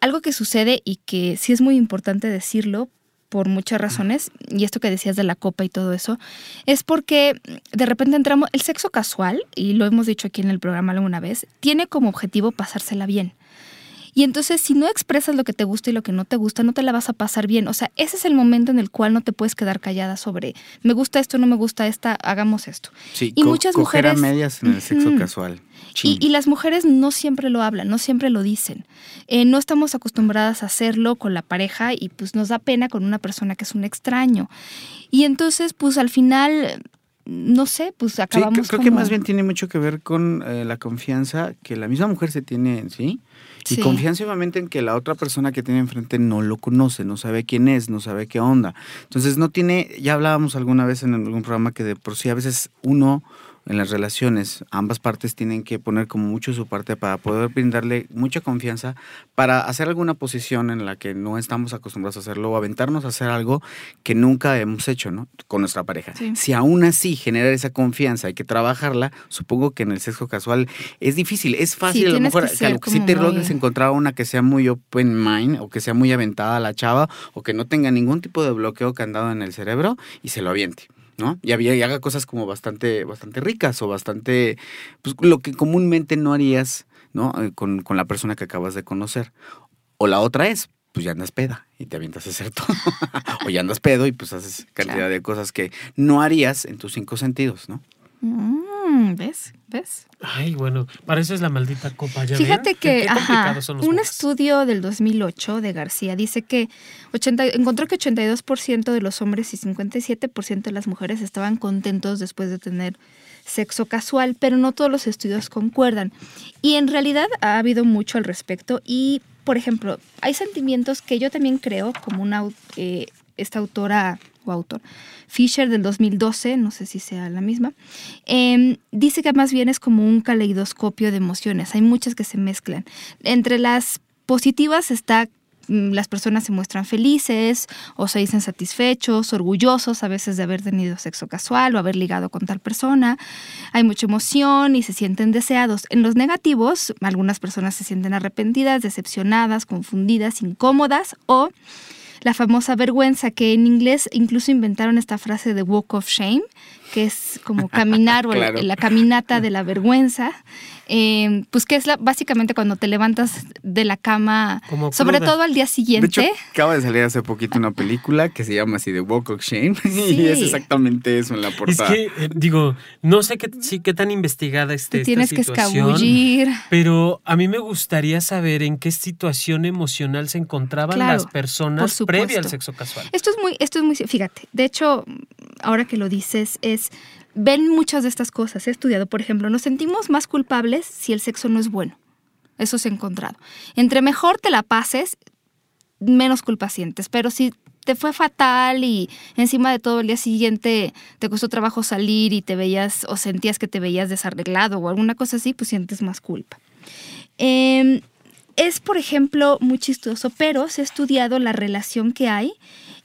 algo que sucede y que sí es muy importante decirlo por muchas razones, y esto que decías de la copa y todo eso, es porque de repente entramos, el sexo casual, y lo hemos dicho aquí en el programa alguna vez, tiene como objetivo pasársela bien. Y entonces si no expresas lo que te gusta y lo que no te gusta, no te la vas a pasar bien. O sea, ese es el momento en el cual no te puedes quedar callada sobre, me gusta esto, no me gusta esta, hagamos esto. Sí, y muchas mujeres... a medias en el sexo casual. Y, las mujeres no siempre lo hablan, no siempre lo dicen. Eh, no estamos acostumbradas a hacerlo con la pareja y pues nos da pena con una persona que es un extraño. Y entonces pues al final no sé, pues acabamos. Sí, creo, que más bien tiene mucho que ver con eh, la confianza que la misma mujer se tiene en sí. Y confianza obviamente en que la otra persona que tiene enfrente no lo conoce, no sabe quién es, no sabe qué onda. Entonces no tiene, ya hablábamos alguna vez en algún programa que de por sí a veces uno en las relaciones, ambas partes tienen que poner como mucho su parte para poder brindarle mucha confianza para hacer alguna posición en la que no estamos acostumbrados a hacerlo o aventarnos a hacer algo que nunca hemos hecho, ¿no? Con nuestra pareja. Si aún así generar esa confianza hay que trabajarla, supongo que en el sexo casual es difícil, es fácil a lo mejor que, si te logres encontrar una que sea muy open mind o que sea muy aventada a la chava o que no tenga ningún tipo de bloqueo que dado en el cerebro y se lo aviente. ¿No? Y, había, y haga cosas como bastante, bastante ricas o bastante, pues lo que comúnmente no harías, ¿no? Eh, con, con la persona que acabas de conocer. O la otra es, pues ya andas peda y te avientas a hacer todo. o ya andas pedo y pues haces cantidad de cosas que no harías en tus cinco sentidos, ¿no? Mm, ¿Ves? ¿Ves? Ay, bueno, para eso es la maldita copa. ¿ya Fíjate que un estudio del 2008 de García dice que 80, encontró que 82% de los hombres y 57% de las mujeres estaban contentos después de tener sexo casual, pero no todos los estudios concuerdan. Y en realidad ha habido mucho al respecto y, por ejemplo, hay sentimientos que yo también creo, como una, eh, esta autora o autor, Fisher del 2012, no sé si sea la misma, em, dice que más bien es como un caleidoscopio de emociones, hay muchas que se mezclan. Entre las positivas está mm, las personas se muestran felices o se dicen satisfechos, orgullosos a veces de haber tenido sexo casual o haber ligado con tal persona. Hay mucha emoción y se sienten deseados. En los negativos, algunas personas se sienten arrepentidas, decepcionadas, confundidas, incómodas o la famosa vergüenza, que en inglés incluso inventaron esta frase de walk of shame, que es como caminar o la, caminata de la vergüenza, eh, pues que es la, básicamente cuando te levantas de la cama, sobre todo al día siguiente. De hecho, acaba de salir hace poquito una película que se llama así The Walk of Shame y es exactamente eso en la portada. Es que, eh, digo, no sé qué, sí, qué tan investigada esté tienes que escabullir. Pero a mí me gustaría saber en qué situación emocional se encontraban las personas previa al sexo casual. Esto es muy, esto es muy, fíjate, de hecho, ahora que lo dices, es ven muchas de estas cosas. He estudiado, por ejemplo, nos sentimos más culpables si el sexo no es bueno. Eso se ha encontrado. Entre mejor te la pases, menos culpa sientes. Pero si te fue fatal y encima de todo el día siguiente te costó trabajo salir y te veías o sentías que te veías desarreglado o alguna cosa así, pues sientes más culpa. Em, es, por ejemplo, muy chistoso, pero se ha estudiado la relación que hay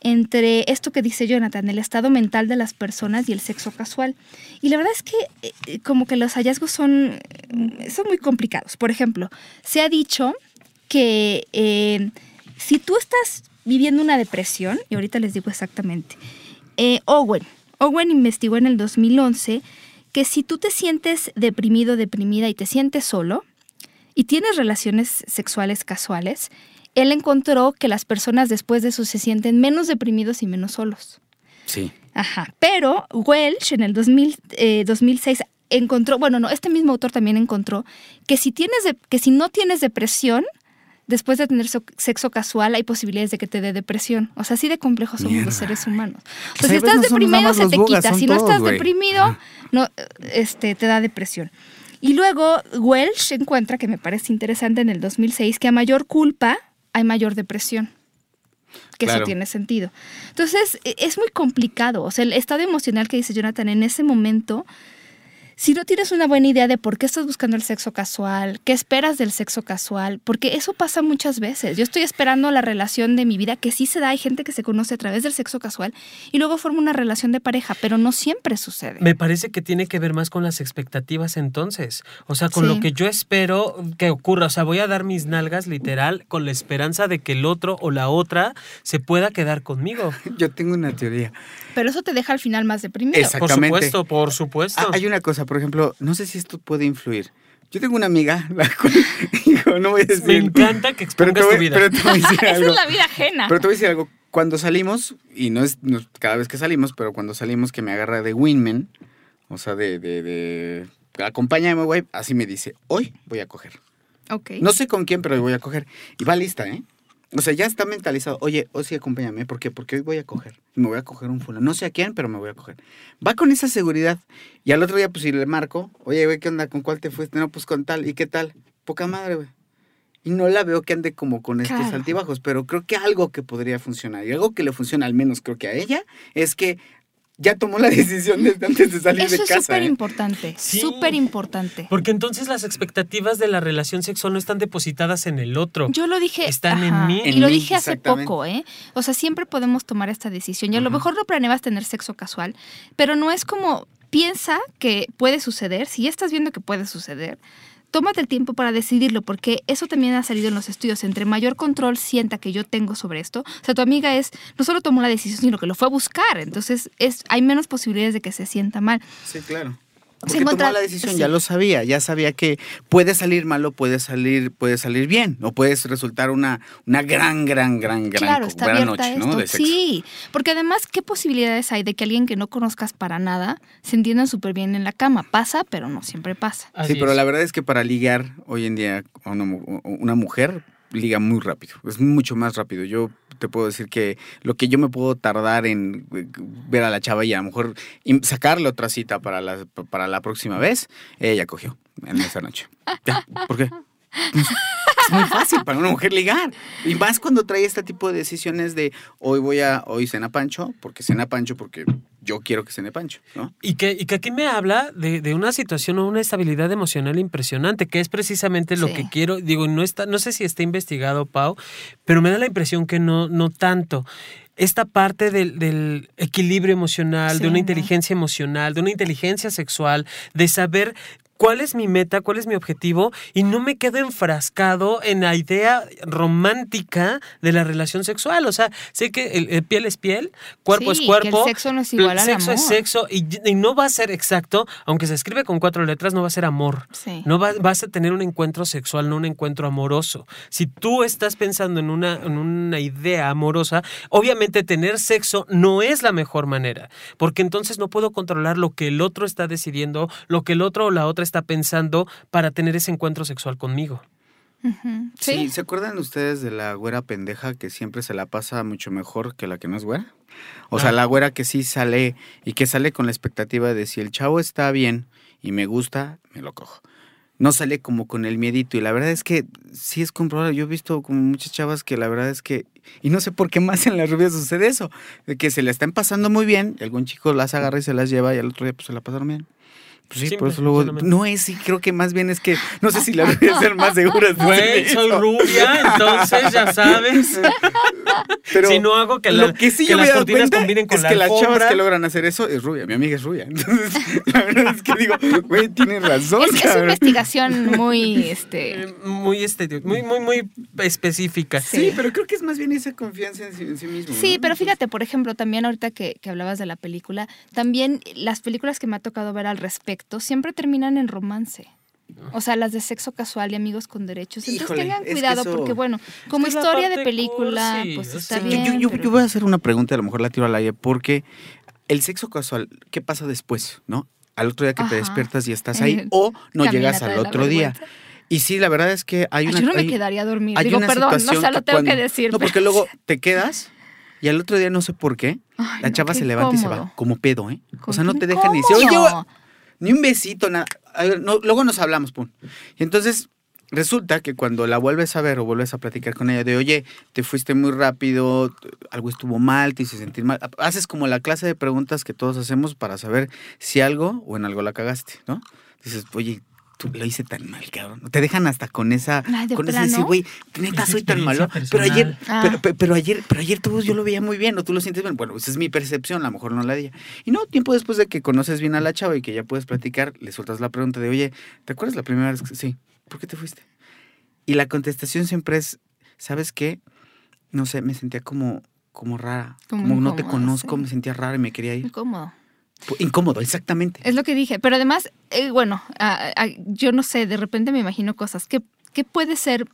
entre esto que dice Jonathan, el estado mental de las personas y el sexo casual. Y la verdad es que eh, como que los hallazgos son, mm, son muy complicados. Por ejemplo, se ha dicho que eh, si tú estás viviendo una depresión, y ahorita les digo exactamente, eh, Owen, Owen investigó en el 2011 que si tú te sientes deprimido, deprimida y te sientes solo, y tienes relaciones sexuales casuales, él encontró que las personas después de eso se sienten menos deprimidos y menos solos. Sí. Ajá. Pero Welch en el 2006 eh, encontró, bueno, no, este mismo autor también encontró que si, tienes que si no tienes depresión, después de tener sexo casual hay posibilidades de que te dé depresión. O sea, así de complejos somos los seres humanos. O sea, si estás deprimido se te quita, si no estás deprimido, no, este, te da depresión. Y luego Welch encuentra, que me parece interesante en el 2006, que a mayor culpa hay mayor depresión. Que eso tiene sentido. Entonces, e, es muy complicado. O sea, el estado emocional que dice Jonathan en ese momento si no tienes una buena idea de por qué estás buscando el sexo casual, qué esperas del sexo casual, porque eso pasa muchas veces. Yo estoy esperando la relación de mi vida, que sí se da, hay gente que se conoce a través del sexo casual y luego forma una relación de pareja, pero no siempre sucede. Me parece que tiene que ver más con las expectativas entonces, o sea, con lo que yo espero que ocurra, o sea, voy a dar mis nalgas literal con la esperanza de que el otro o la otra se pueda quedar conmigo. Yo tengo una teoría. Pero eso te deja al final más deprimido. Exactamente. Por supuesto, por supuesto. Ah, hay una cosa, por ejemplo, no sé si esto puede influir. Yo tengo una amiga, no voy a decir. Me encanta que expongas tu vida. Pero te voy a decir algo. Esa es la vida ajena. Pero te voy a decir algo. Cuando salimos, y no es, cada vez que salimos, pero cuando salimos que me agarra de Winman, o sea, de, de, de acompáñame, güey, así me dice, hoy voy a coger. Ok. No sé con quién, pero voy a coger. Y va lista, ¿eh? O sea, ya está mentalizado. Oye, o sí, acompáñame. ¿Por qué? Porque hoy voy a coger. Me voy a coger un fulano. No sé a quién, pero me voy a coger. Va con esa seguridad. Y al otro día, pues, si le marco, oye, güey, ¿qué onda? ¿Con cuál te fuiste? No, pues con tal. ¿Y qué tal? Poca madre, güey. Y no la veo que ande como con estos altibajos, pero creo que algo que podría funcionar, y algo que le funciona al menos creo que a ella, es que ya tomó la decisión desde antes de salir de casa. Eso es súper ¿eh? importante, súper importante. Porque entonces las expectativas de la relación sexual no están depositadas en el otro. Yo lo dije. Están en mí. Y lo dije hace poco, ¿eh? O sea, siempre podemos tomar esta decisión. Y a lo mejor no planeabas tener sexo casual, pero no es como piensa que puede suceder, si ya estás viendo que puede suceder, tómate el tiempo para decidirlo, porque eso también ha salido en los estudios. Entre mayor control sienta que yo tengo sobre esto, o sea, tu amiga es, no solo tomó la decisión, sino que lo fue a buscar. Entonces, es, hay menos posibilidades de que se sienta mal. Sí, claro. Porque tomó la decisión, ya lo sabía, ya sabía que puede salir malo, puede salir, puede salir bien, o puede resultar una, una gran, gran, gran, gran, gran noche, ¿no? Sí, porque además, ¿qué posibilidades hay de que alguien que no conozcas para nada se entienda súper bien en la cama? Pasa, pero no siempre pasa. sí, pero la verdad es que para ligar hoy en día a una, una mujer liga muy rápido, es mucho más rápido. Yo te puedo decir que lo que yo me puedo tardar en eh, ver a la chava y a lo mejor sacarle otra cita para la, para la próxima vez, ella cogió en esa noche. ¿Por qué? Pues, es muy fácil para una mujer ligar. Y más cuando trae este tipo de decisiones de hoy voy a, hoy cena Pancho, porque cena Pancho, porque yo quiero que cene Pancho, ¿no? Y que, y que aquí me habla de, una situación o una estabilidad emocional impresionante, que es precisamente lo que quiero. Digo, no está, no sé si está investigado, Pau, pero me da la impresión que no, no tanto esta parte del, equilibrio emocional, de una inteligencia emocional, de una inteligencia sexual, de saber cuál es mi meta, cuál es mi objetivo y no me quedo enfrascado en la idea romántica de la relación sexual. O sea, sé que el, piel es piel, cuerpo es cuerpo. el sexo no es igual al Sexo es sexo y, no va a ser exacto, aunque se escribe con cuatro letras, no va a ser amor. No vas a tener un encuentro sexual, no un encuentro amoroso. Si tú estás pensando en una, en una idea amorosa, obviamente tener sexo no es la mejor manera, porque entonces no puedo controlar lo que el otro está decidiendo, lo que el otro o la otra está pensando para tener ese encuentro sexual conmigo. ¿Sí? ¿se acuerdan ustedes de la güera pendeja que siempre se la pasa mucho mejor que la que no es güera? O sea, ah. la güera que sí sale y que sale con la expectativa de si el chavo está bien y me gusta, me lo cojo. No sale como con el miedito y la verdad es que sí es comprobable. Yo he visto como muchas chavas que la verdad es que, y no sé por qué más en las rubias sucede eso, de que se la están pasando muy bien, y algún chico las agarra y se las lleva y al otro día pues se la pasaron bien. Pues sí, por eso luego. No es, sí, creo que más bien es que. No sé si la voy a ser más segura. Güey, soy rubia, entonces ya sabes. Pero si no hago que, la, lo que, sí que las cortinas combinen con es la que las chavas que logran hacer eso es rubia. Mi amiga es rubia. Entonces, la verdad es que digo, güey, tiene razón. Es que es una investigación muy. este eh, Muy estética, muy, muy, muy específica. Sí. pero creo que es más bien esa confianza en sí, mismo. Sí, pero fíjate, por ejemplo, también ahorita que, que hablabas de la película, también las películas que me ha tocado ver al respecto siempre terminan en romance. O sea, las de sexo casual y amigos con derechos. Entonces tengan cuidado porque, bueno, como historia de película, pues está bien. Yo, voy a hacer una pregunta, a lo mejor la tiro al aire, porque el sexo casual, ¿qué pasa después? ¿No? Al otro día que te despiertas y estás ahí, o no llegas al otro día. Y sí, la verdad es que hay una. yo no me quedaría a dormir. Digo, perdón, no, o lo tengo que decir. No, porque luego te quedas y al otro día no sé por qué, la chava se levanta y se va, como pedo, ¿eh? O sea, no te dejan ni decir, oye, ni un besito, nada. luego nos hablamos, pum. Y entonces resulta que cuando la vuelves a ver o vuelves a platicar con ella de, oye, te fuiste muy rápido, algo estuvo mal, te hice sentir mal, haces como la clase de preguntas que todos hacemos para saber si algo o en algo la cagaste, ¿no? Dices, oye, tú lo hice tan mal, cabrón. Te dejan hasta con esa, con ese decir, güey, neta soy tan malo. Pero ayer, ah. pero, ayer, pero ayer tú yo lo veía muy bien, o tú lo sientes bien. Bueno, esa es mi percepción, a lo mejor no la ella. Y no, tiempo después de que conoces bien a la chava y que ya puedes platicar, le sueltas la pregunta de, oye, ¿te acuerdas la primera vez que sí? ¿Por qué te fuiste? Y la contestación siempre es, ¿sabes qué? No sé, me sentía como, como rara. Como, no te conozco, me sentía rara y me quería ir. Incómodo. Incómodo, exactamente. Es lo que dije. Pero además, eh, bueno, yo no sé, de repente me imagino cosas. ¿Qué, ¿Qué puede ser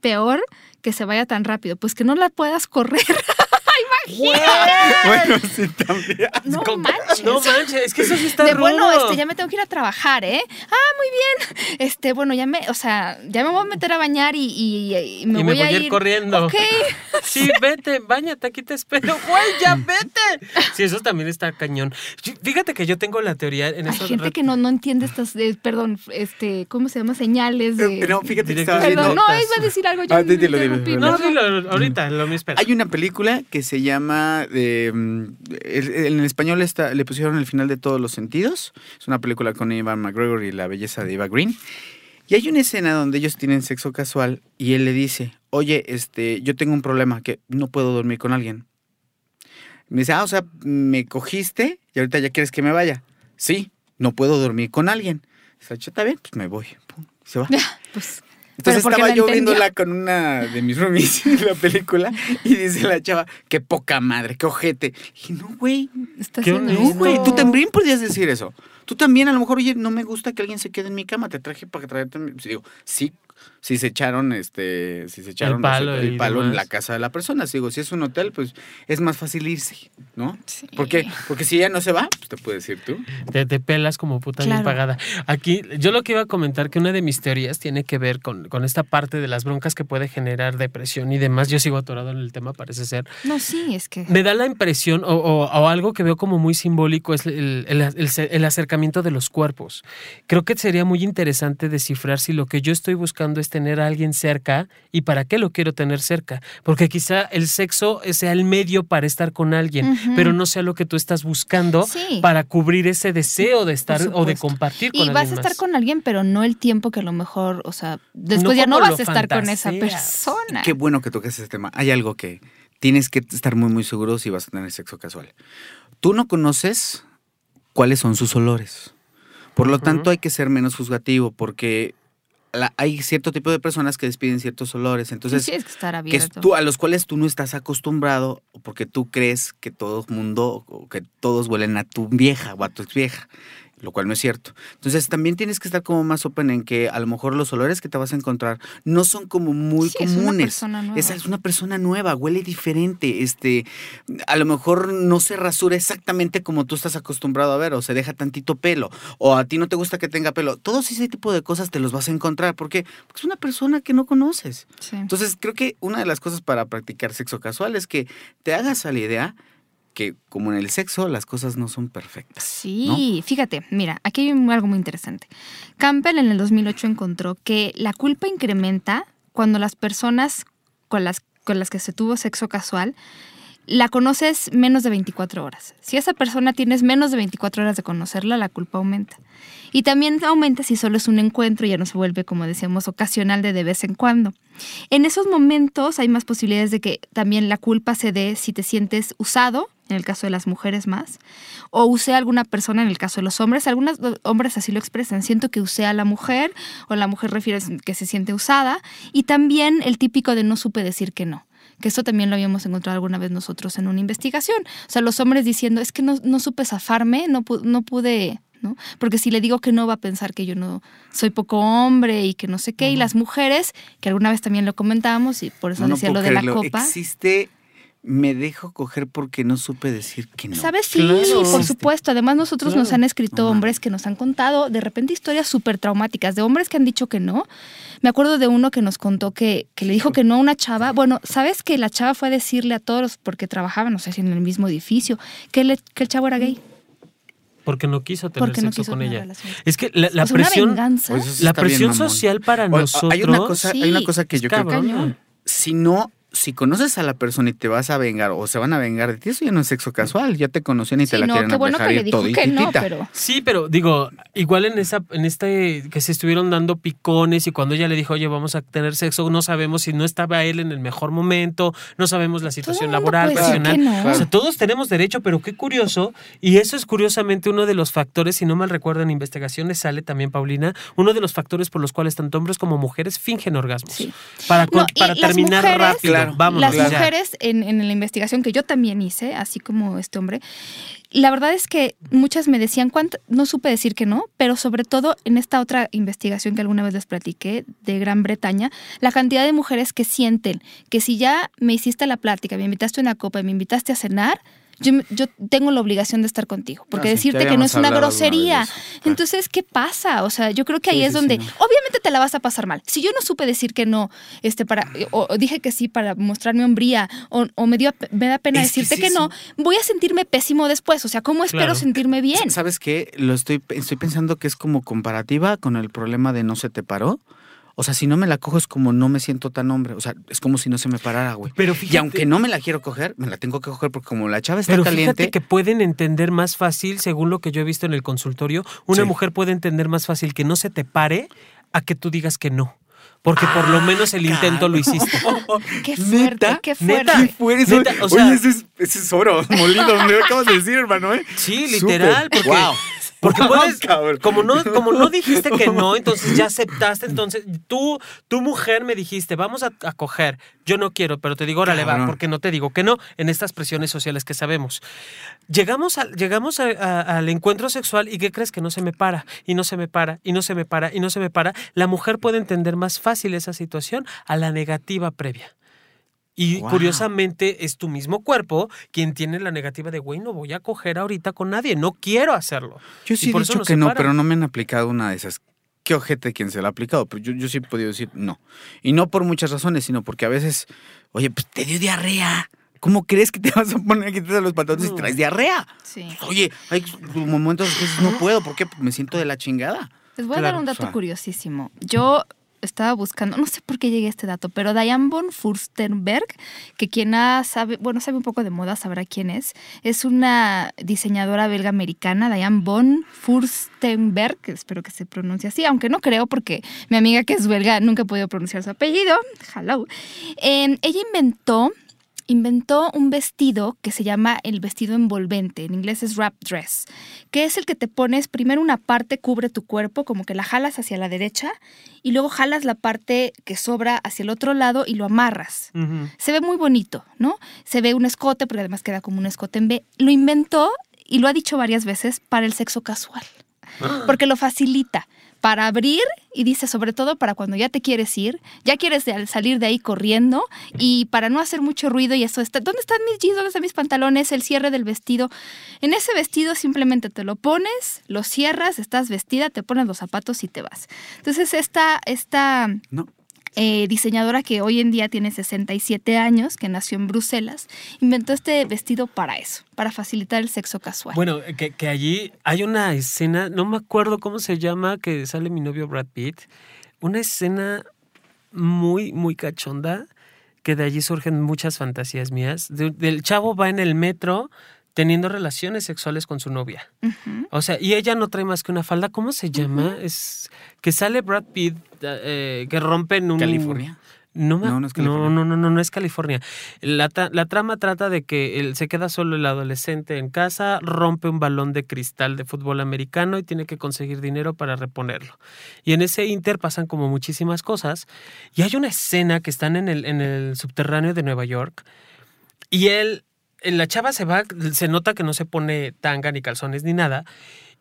peor que se vaya tan rápido? Pues que no la puedas correr. Bueno, sí, también. No manches. No manches, es que eso sí está de, Bueno, este, ya me tengo que ir a trabajar, ¿eh? Ah, muy bien. Este, bueno, ya me, o sea, ya me voy a meter a bañar y, y, me, voy, a ir, corriendo. Ok. Sí, vete, bañate, aquí te espero. Güey, ya vete. Sí, eso también está cañón. Fíjate que yo tengo la teoría en Hay gente que no, no entiende estas, perdón, este, ¿cómo se llama? Señales de... Eh, no, fíjate que estaba Perdón, no, iba a decir algo. Yo ah, dilo, dilo, no, dilo, ahorita, lo espera. Hay una película que se llama, mm, en español le pusieron el final de todos los sentidos. Es una película con Ivan McGregor y la belleza de Eva Green. Y hay una escena donde ellos tienen sexo casual y él le dice, oye, este, yo tengo un problema, que no puedo dormir con alguien. Me dice, ah, o sea, me cogiste y ahorita ya quieres que me vaya. Sí, no puedo dormir con alguien. Dice, está bien, pues me voy. se va. pues entonces estaba yo viéndola con una de mis roomies en la película y dice la chava, qué poca madre, qué ojete. Y dije, no, güey. No, güey, tú también podrías decir eso. Tú también, a lo mejor, oye, no me gusta que alguien se quede en mi cama, te traje para que traerte. Digo, sí, si se echaron este si se echaron el palo, en la casa de la persona. Digo, si es un hotel, pues es más fácil irse, ¿no? Sí. Porque si ella no se va, pues te puedes decir tú. Te, pelas como puta bien pagada. Aquí, yo lo que iba a comentar que una de mis teorías tiene que ver con, esta parte de las broncas que puede generar depresión y demás. Yo sigo atorado en el tema, parece ser. No, sí, es que. Me da la impresión, o, algo que veo como muy simbólico, es el, el acercamiento de los cuerpos. Creo que sería muy interesante descifrar si lo que yo estoy buscando es tener a alguien cerca y para qué lo quiero tener cerca. Porque quizá el sexo sea el medio para estar con alguien, pero no sea lo que tú estás buscando para cubrir ese deseo de estar o de compartir con alguien. Y vas a estar con alguien, pero no el tiempo que a lo mejor, o sea, después ya no vas a estar con esa persona. Qué bueno que toques ese tema. Hay algo que tienes que estar muy, muy seguro si vas a tener sexo casual. Tú no conoces cuáles son sus olores. Por lo tanto, hay que ser menos juzgativo porque hay cierto tipo de personas que despiden ciertos olores, entonces que, estar abierto. tú, a los cuales tú no estás acostumbrado porque tú crees que todo el mundo, que todos huelen a tu vieja o a tu vieja lo cual no es cierto. Entonces también tienes que estar como más open en que a lo mejor los olores que te vas a encontrar no son como muy comunes. Es una persona nueva. Esa es una persona nueva, huele diferente, este, a lo mejor no se rasura exactamente como tú estás acostumbrado a ver, o se deja tantito pelo, o a ti no te gusta que tenga pelo. Todos ese tipo de cosas te los vas a encontrar porque es una persona que no conoces. Entonces creo que una de las cosas para practicar sexo casual es que te hagas a la idea que como en el sexo las cosas no son perfectas. Sí, fíjate, mira, aquí hay algo muy interesante. Campbell en el 2008 encontró que la culpa incrementa cuando las personas con las, con las que se tuvo sexo casual la conoces menos de 24 horas. Si esa persona tienes menos de 24 horas de conocerla, la culpa aumenta. Y también aumenta si solo es un encuentro y ya no se vuelve, como decíamos, ocasional de de vez en cuando. En esos momentos hay más posibilidades de que también la culpa se dé si te sientes usado, en el caso de las mujeres más, o usé a alguna persona en el caso de los hombres. Algunos hombres así lo expresan, siento que usé a la mujer, o la mujer refiere que se siente usada, y también el típico de no supe decir que no que esto también lo habíamos encontrado alguna vez nosotros en una investigación. O sea, los hombres diciendo, es que no, no supe zafarme, no, no pude ¿no? Porque si le digo que no, va a pensar que yo no soy poco hombre y que no sé qué. Y las mujeres, que alguna vez también lo comentábamos y por eso decía lo de la copa. Existe me dejo coger porque no supe decir que no. ¿Sabes? Sí, por supuesto. Además, nosotros nos han escrito hombres que nos han contado de repente historias súper traumáticas de hombres que han dicho que no. Me acuerdo de uno que nos contó que, que, le dijo que no a una chava. Bueno, ¿sabes que la chava fue a decirle a todos, porque trabajaban, no sé si en el mismo edificio, que, que el chavo era gay? porque no quiso tener sexo con ella. Es que la, presión, la presión social para nosotros. Hay una cosa, hay una cosa que yo creo que si no si conoces a la persona y te vas a vengar o se van a vengar de ti, eso ya no es sexo casual. Ya te conocían y te la quieren bueno dejar ir todo no, pero... Sí, pero digo, igual en esa, en este que se estuvieron dando picones y cuando ella le dijo, oye, vamos a tener sexo, no sabemos si no estaba él en el mejor momento, no sabemos la situación laboral, profesional. O sea, todos tenemos derecho, pero qué curioso, y eso es curiosamente uno de los factores, si no mal recuerdo en investigaciones sale también, Paulina, uno de los factores por los cuales tanto hombres como mujeres fingen orgasmos. Para, para terminar rápido las mujeres en, en, la investigación que yo también hice, así como este hombre, la verdad es que muchas me decían, cuánto, no supe decir que no, pero sobre todo en esta otra investigación que alguna vez les platiqué de Gran Bretaña, la cantidad de mujeres que sienten que si ya me hiciste la plática, me invitaste a una copa y me invitaste a cenar, yo, tengo la obligación de estar contigo, porque decirte que no es una grosería. Entonces, ¿qué pasa? O sea, yo creo que ahí es donde, obviamente te la vas a pasar mal. Si yo no supe decir que no, este, para, o, dije que sí para mostrarme hombría, o, me, dio, me da pena decirte que, no, voy a sentirme pésimo después. O sea, ¿cómo espero sentirme bien? ¿Sabes qué? Lo estoy, estoy pensando que es como comparativa con el problema de no se te paró. O sea, si no me la cojo es como no me siento tan hombre. O sea, es como si no se me parara, güey. Pero y aunque no me la quiero coger, me la tengo que coger porque como la chava está pero caliente. Fíjate que pueden entender más fácil, según lo que yo he visto en el consultorio, una mujer puede entender más fácil que no se te pare a que tú digas que no. Porque por lo menos el intento lo hiciste. qué fuerte, qué fuerte. Neta, o sea, Oye, ese es, ese es oro molido, me acabas de decir, hermano. ¿eh? Sí, literal, porque wow. Porque puedes, como no, como no dijiste que no, entonces ya aceptaste, entonces tú, tu mujer me dijiste, vamos a, coger, yo no quiero, pero te digo, órale, va, porque no te digo que no, en estas presiones sociales que sabemos. Llegamos, a, llegamos al encuentro sexual y ¿qué crees? Que no se me para, y no se me para, y no se me para, y no se me para. La mujer puede entender más fácil esa situación a la negativa previa. Y curiosamente es tu mismo cuerpo quien tiene la negativa de, güey, no voy a coger ahorita con nadie, no quiero hacerlo. Yo sí he dicho que no, pero no me han aplicado una de esas. Qué ojete quien se la ha aplicado, pero yo, yo sí he podido decir no. Y no por muchas razones, sino porque a veces, oye, pues te dio diarrea. ¿Cómo crees que te vas a poner a quitar los pantalones si traes diarrea? Sí. oye, hay momentos que no puedo porque me siento de la chingada. Les voy a dar un dato curiosísimo. Yo estaba buscando, no sé por qué llegué a este dato, pero Diane von Furstenberg, que quien sabe, bueno, sabe un poco de moda, sabrá quién es, es una diseñadora belga americana, Diane von Furstenberg, espero que se pronuncie así, aunque no creo porque mi amiga que es belga nunca he podido pronunciar su apellido, hello. Eh, ella inventó inventó un vestido que se llama el vestido envolvente, en inglés es wrap dress, que es el que te pones, primero una parte cubre tu cuerpo, como que la jalas hacia la derecha, y luego jalas la parte que sobra hacia el otro lado y lo amarras. Se ve muy bonito, ¿no? Se ve un escote, porque además queda como un escote en B. Lo inventó, y lo ha dicho varias veces, para el sexo casual, ah. porque lo facilita para abrir y dice sobre todo para cuando ya te quieres ir, ya quieres salir de ahí corriendo y para no hacer mucho ruido y eso está, ¿dónde están mis jeans? ¿Dónde están mis pantalones? El cierre del vestido. En ese vestido simplemente te lo pones, lo cierras, estás vestida, te pones los zapatos y te vas. Entonces esta, esta no. Eh, diseñadora que hoy en día tiene 67 años, que nació en Bruselas, inventó este vestido para eso, para facilitar el sexo casual. Bueno, que, allí hay una escena, no me acuerdo cómo se llama, que sale mi novio Brad Pitt, una escena muy, muy cachonda, que de allí surgen muchas fantasías mías. del chavo va en el metro teniendo relaciones sexuales con su novia. O sea, y ella no trae más que una falda. ¿Cómo se llama? Es que sale Brad Pitt, eh, que rompe en un... ¿California? No, no, es California. No, no, no, no, es California. La, la, trama trata de que él se queda solo el adolescente en casa, rompe un balón de cristal de fútbol americano y tiene que conseguir dinero para reponerlo. Y en ese inter pasan como muchísimas cosas. Y hay una escena que están en el, en el subterráneo de Nueva York y él la chava se va, se nota que no se pone tanga ni calzones ni nada.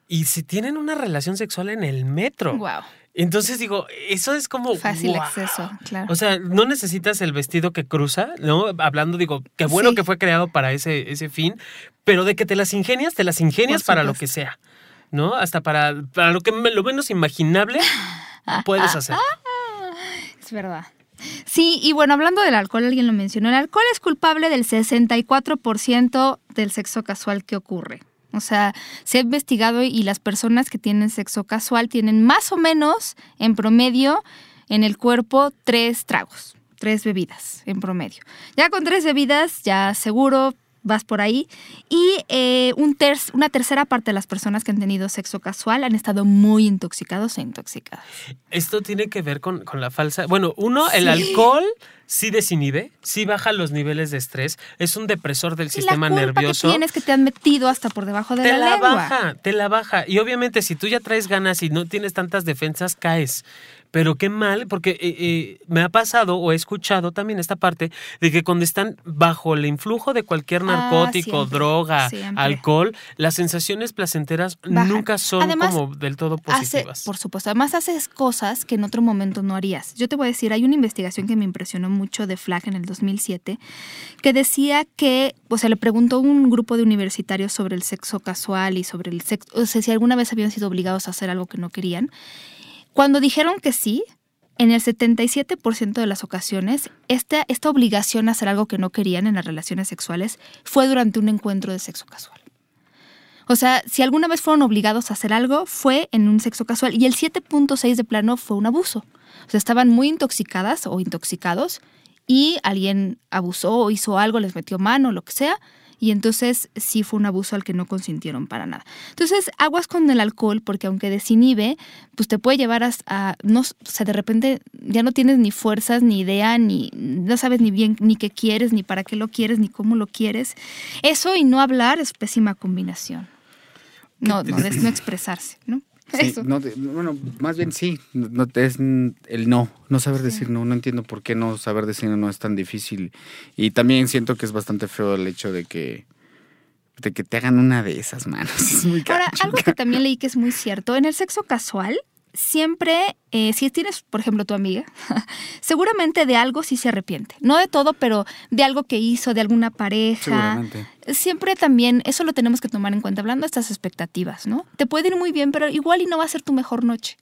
Y si tienen una relación sexual en el metro. Wow. Entonces digo, eso es como fácil acceso, claro. O sea, no necesitas el vestido que cruza, ¿no? Hablando, digo, qué bueno que fue creado para ese, ese fin, pero de que te las ingenias, te las ingenias para lo que sea, ¿no? Hasta para, para lo que lo menos imaginable puedes hacer. Es verdad. Sí, y bueno, hablando del alcohol, alguien lo mencionó, el alcohol es culpable del 64% del sexo casual que ocurre. O sea, se ha investigado y las personas que tienen sexo casual tienen más o menos en promedio en el cuerpo tres tragos, tres bebidas en promedio. Ya con tres bebidas, ya seguro vas por ahí. Y eh, un una tercera parte de las personas que han tenido sexo casual han estado muy intoxicados e intoxicadas. Esto tiene que ver con, la falsa... Bueno, uno, el alcohol sí desinhibe, sí baja los niveles de estrés, es un depresor del sistema la nervioso. Que tienes que te han metido hasta por debajo de te la, baja, te la baja. Y obviamente si tú ya traes ganas y no tienes tantas defensas, caes. Pero qué mal, porque eh, eh, me ha pasado o he escuchado también esta parte de que cuando están bajo el influjo de cualquier ah, narcótico, droga, alcohol, las sensaciones placenteras nunca son como del todo positivas. por supuesto, además haces cosas que en otro momento no harías. Yo te voy a decir, hay una investigación que me impresionó mucho de Flag en el 2007 que decía que, o sea, le preguntó un grupo de universitarios sobre el sexo casual y sobre el sexo, o sea, si alguna vez habían sido obligados a hacer algo que no querían. Cuando dijeron que sí, en el 77% de las ocasiones, esta, esta obligación a hacer algo que no querían en las relaciones sexuales fue durante un encuentro de sexo casual. O sea, si alguna vez fueron obligados a hacer algo, fue en un sexo casual. Y el 7.6 de plano fue un abuso. O sea, estaban muy intoxicadas o intoxicados y alguien abusó o hizo algo, les metió mano, lo que sea, y entonces sí fue un abuso al que no consintieron para nada. Entonces, aguas con el alcohol, porque aunque desinhibe, pues te puede llevar a, no, o sea, de repente ya no tienes ni fuerzas, ni idea, ni no sabes ni bien ni qué quieres, ni para qué lo quieres, ni cómo lo quieres. Eso y no hablar es pésima combinación. No, no, es no expresarse, ¿no? Bueno, más bien sí, no, es el no, no saber decir no, no entiendo por qué no saber decir no es tan difícil. Y también siento que es bastante feo el hecho de que de que te hagan una de esas manos. Ahora, algo que también leí que es muy cierto, en el sexo casual, siempre, eh, si tienes, por ejemplo, tu amiga, seguramente de algo sí se arrepiente. No de todo, pero de algo que hizo, de alguna pareja. Siempre también, eso lo tenemos que tomar en cuenta, hablando de estas expectativas, ¿no? Te puede ir muy bien, pero igual y no va a ser tu mejor noche.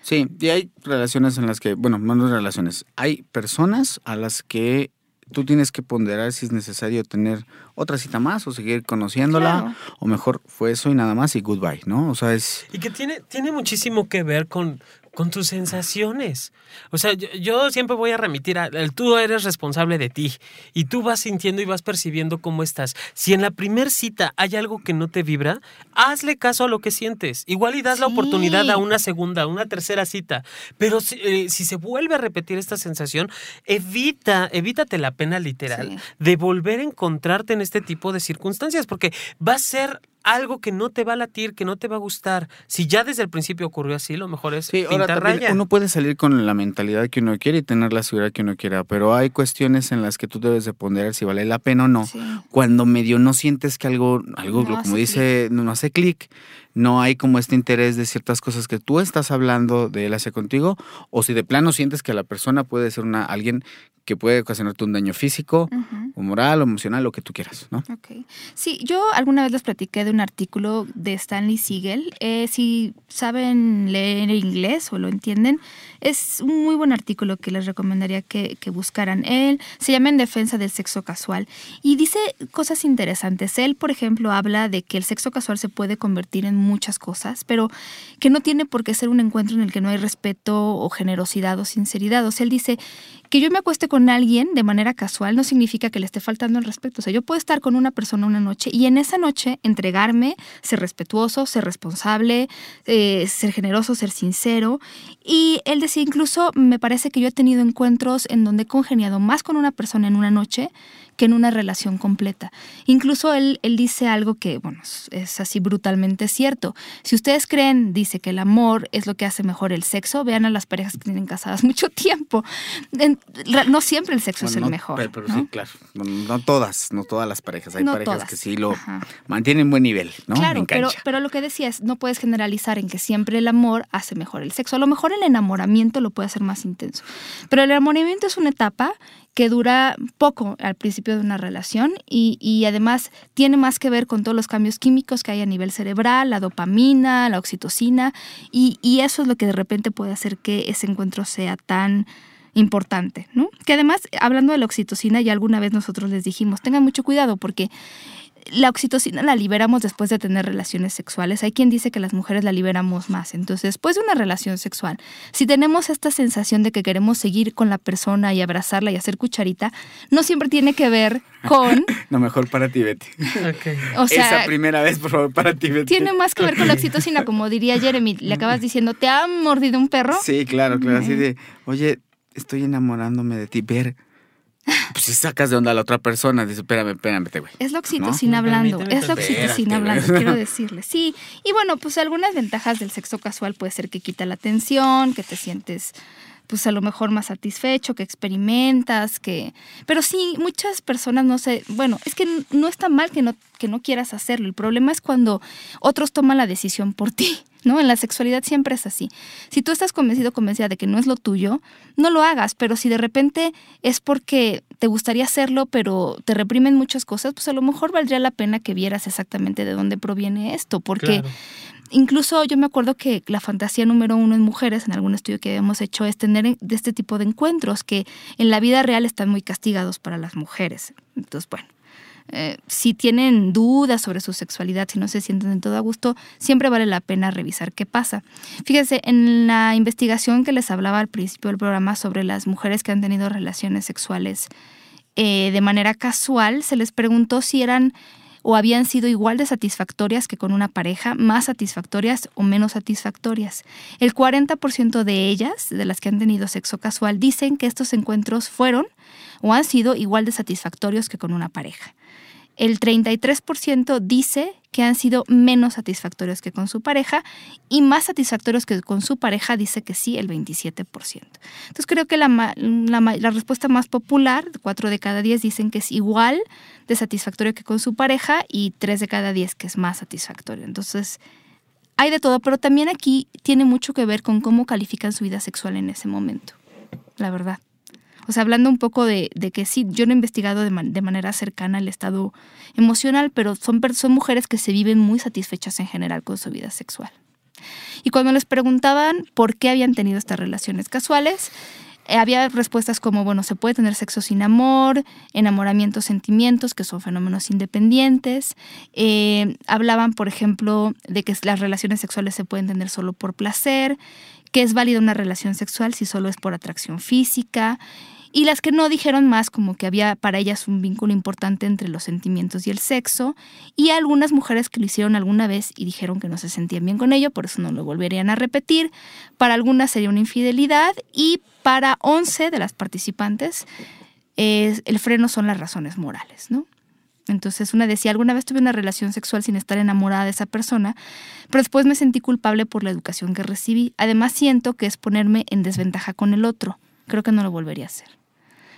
Sí, y hay relaciones en las que, bueno, no relaciones, hay personas a las que tú tienes que ponderar si es necesario tener otra cita más o seguir conociéndola o mejor fue eso y nada más y goodbye, ¿no? O sea, es... Y que tiene, tiene muchísimo que ver con, con tus sensaciones. O sea, yo, siempre voy a remitir a, tú eres responsable de ti y tú vas sintiendo y vas percibiendo cómo estás. Si en la primer cita hay algo que no te vibra, hazle caso a lo que sientes. Igual y das la oportunidad a una segunda, a una tercera cita. Pero eh, si, se vuelve a repetir esta sensación, evita, evítate la pena literal de volver a encontrarte en este tipo de circunstancias, porque va a ser algo que no te va a latir, que no te va a gustar. Si ya desde el principio ocurrió así, lo mejor es sí, ahora Uno puede salir con la mentalidad que uno quiere y tener la seguridad que uno quiera, pero hay cuestiones en las que tú debes de poner si vale la pena o no. Cuando medio no sientes que algo, algo como dice, no hace clic, no hay como este interés de ciertas cosas que tú estás hablando de él hacia contigo, o si de plano sientes que la persona puede ser una alguien que puede ocasionarte un daño físico, o moral, o emocional, lo que tú quieras, ¿no? Ok. Sí, yo alguna vez les platiqué de un artículo de Stanley Siegel. Eh, si saben leer inglés o lo entienden, es un muy buen artículo que les recomendaría que, que buscaran. Él se llama En defensa del sexo casual y dice cosas interesantes. Él, por ejemplo, habla de que el sexo casual se puede convertir en muchas cosas, pero que no tiene por qué ser un encuentro en el que no hay respeto o generosidad o sinceridad. O sea, él dice que yo me acueste con alguien de manera casual no significa que le esté faltando el respeto. O sea, yo puedo estar con una persona una noche y en esa noche entregarme, ser respetuoso, ser responsable, eh, ser generoso, ser sincero. Y él decía, incluso me parece que yo he tenido encuentros en donde he congeniado más con una persona en una noche que en una relación completa. Incluso él, él dice algo que, bueno, es así brutalmente cierto. Si ustedes creen, dice que el amor es lo que hace mejor el sexo, vean a las parejas que tienen casadas mucho tiempo. No siempre el sexo es el mejor. Pero, sí, claro. No, todas, no todas las parejas. Hay parejas que sí lo mantienen buen nivel, ¿no? Claro, pero, pero lo que decías, no puedes generalizar en que siempre el amor hace mejor el sexo. A lo mejor el enamoramiento lo puede hacer más intenso. Pero el enamoramiento es una etapa que dura poco al principio de una relación y, además tiene más que ver con todos los cambios químicos que hay a nivel cerebral, la dopamina, la oxitocina, y, eso es lo que de repente puede hacer que ese encuentro sea tan importante, ¿no? Que además, hablando de la oxitocina, ya alguna vez nosotros les dijimos, tengan mucho cuidado porque la oxitocina la liberamos después de tener relaciones sexuales. Hay quien dice que las mujeres la liberamos más. Entonces, después de una relación sexual, si tenemos esta sensación de que queremos seguir con la persona y abrazarla y hacer cucharita, no siempre tiene que ver con... no, mejor para ti, Betty. O sea, Esa primera vez, por favor, para ti, Betty. Tiene más que ver con la oxitocina, como diría Jeremy. Le acabas diciendo, ¿te ha mordido un perro? Sí, claro, claro. Así de, oye, estoy enamorándome de ti. Ver pues si sacas de onda a la otra persona, dice, espérame, espérame, güey. Es la oxitocina hablando, es la oxitocina hablando, quiero decirle. Sí, y bueno, pues algunas ventajas del sexo casual puede ser que quita la tensión, que te sientes pues a lo mejor más satisfecho, que experimentas, que... Pero sí, muchas personas no sé, bueno, es que no está mal que no, que no quieras hacerlo, el problema es cuando otros toman la decisión por ti, ¿no? En la sexualidad siempre es así. Si tú estás convencido, convencida de que no es lo tuyo, no lo hagas, pero si de repente es porque te gustaría hacerlo, pero te reprimen muchas cosas, pues a lo mejor valdría la pena que vieras exactamente de dónde proviene esto, porque incluso yo me acuerdo que la fantasía número uno en mujeres, en algún estudio que habíamos hecho, es tener de este tipo de encuentros que en la vida real están muy castigados para las mujeres. Entonces, bueno. Eh, si tienen dudas sobre su sexualidad, si no se sienten en todo a gusto, siempre vale la pena revisar qué pasa. Fíjense, en la investigación que les hablaba al principio del programa sobre las mujeres que han tenido relaciones sexuales eh, de manera casual, se les preguntó si eran o habían sido igual de satisfactorias que con una pareja, más satisfactorias o menos satisfactorias. El 40% de ellas, de las que han tenido sexo casual, dicen que estos encuentros fueron o han sido igual de satisfactorios que con una pareja. El 33% dice que han sido menos satisfactorios que con su pareja y más satisfactorios que con su pareja dice que sí, el 27%. Entonces creo que la, respuesta más popular, 4 de cada 10 dicen que es igual de satisfactorio que con su pareja y 3 de cada 10 que es más satisfactorio. Entonces hay de todo, pero también aquí tiene mucho que ver con cómo califican su vida sexual en ese momento, la verdad. O sea, hablando un poco de, que sí, yo no he investigado de, manera cercana el estado emocional, pero son, mujeres que se viven muy satisfechas en general con su vida sexual. Y cuando les preguntaban por qué habían tenido estas relaciones casuales, eh, había respuestas como, bueno, se puede tener sexo sin amor, enamoramiento, sentimientos, que son fenómenos independientes. Eh, hablaban, por ejemplo, de que las relaciones sexuales se pueden tener solo por placer, que es válida una relación sexual si solo es por atracción física, y las que no dijeron más como que había para ellas un vínculo importante entre los sentimientos y el sexo, y algunas mujeres que lo hicieron alguna vez y dijeron que no se sentían bien con ello, por eso no lo volverían a repetir, para algunas sería una infidelidad y para 11 de las participantes el freno son las razones morales, ¿no? Entonces una decía, alguna vez tuve una relación sexual sin estar enamorada de esa persona, pero después me sentí culpable por la educación que recibí. Además siento que es ponerme en desventaja con el otro. Creo que no lo volvería a hacer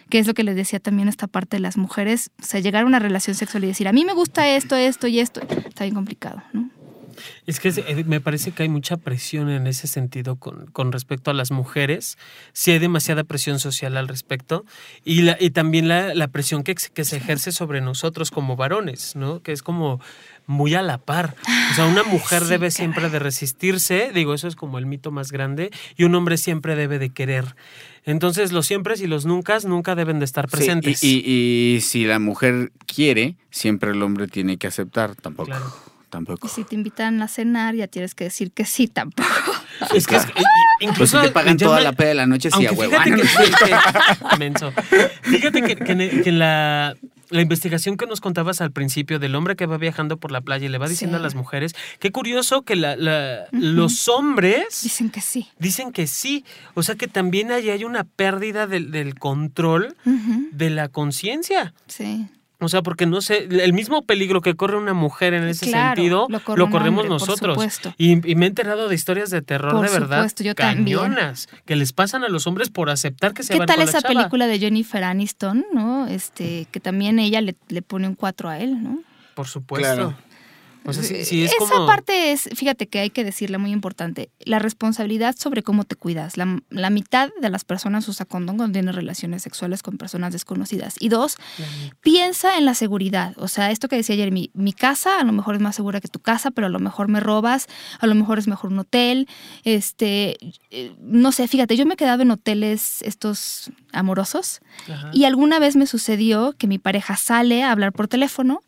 que es lo que les decía también esta parte de las mujeres, o sea, llegar a una relación sexual y decir, a mí me gusta esto, esto y esto, está bien complicado, ¿no? Es que eh, me parece que hay mucha presión en ese sentido con, con respecto a las mujeres. Sí hay demasiada presión social al respecto. Y, la, y también la, la presión que, que, se ejerce sobre nosotros como varones, ¿no? Que es como muy a la par. O sea, una mujer debe siempre de resistirse, digo, eso es como el mito más grande, y un hombre siempre debe de querer. Entonces, los siempre y los nunca nunca deben de estar presentes. y, si la mujer quiere, siempre el hombre tiene que aceptar, tampoco. Tampoco. Y si te invitan a cenar, ya tienes que decir que sí, tampoco. Es que incluso pues te pagan toda la peda de la noche, sí, a huevo. Fíjate, que, fíjate que, en la la investigación que nos contabas al principio del hombre que va viajando por la playa y le va diciendo a las mujeres, qué curioso que la, los hombres... Dicen que sí. Dicen que sí. O sea que también ahí hay una pérdida del, control de la conciencia. Sí. O sea, porque no sé, el mismo peligro que corre una mujer en ese sentido, lo, corremos nosotros. Y, me he enterado de historias de terror de verdad yo cañonas que les pasan a los hombres por aceptar que se ¿Qué tal esa película de Jennifer Aniston, no? Este, que también ella le, le pone un cuatro a él, ¿no? Por supuesto. Esa parte es, fíjate que hay que decirle muy importante, la responsabilidad sobre cómo te cuidas. La, mitad de las personas usa condón cuando tiene relaciones sexuales con personas desconocidas. Y dos, piensa en la seguridad. O sea, esto que decía ayer, mi, mi casa a lo mejor es más segura que tu casa, pero a lo mejor me robas, a lo mejor es mejor un hotel. Este, eh, no sé, fíjate, yo me he quedado en hoteles estos amorosos y alguna vez me sucedió que mi pareja sale a hablar por teléfono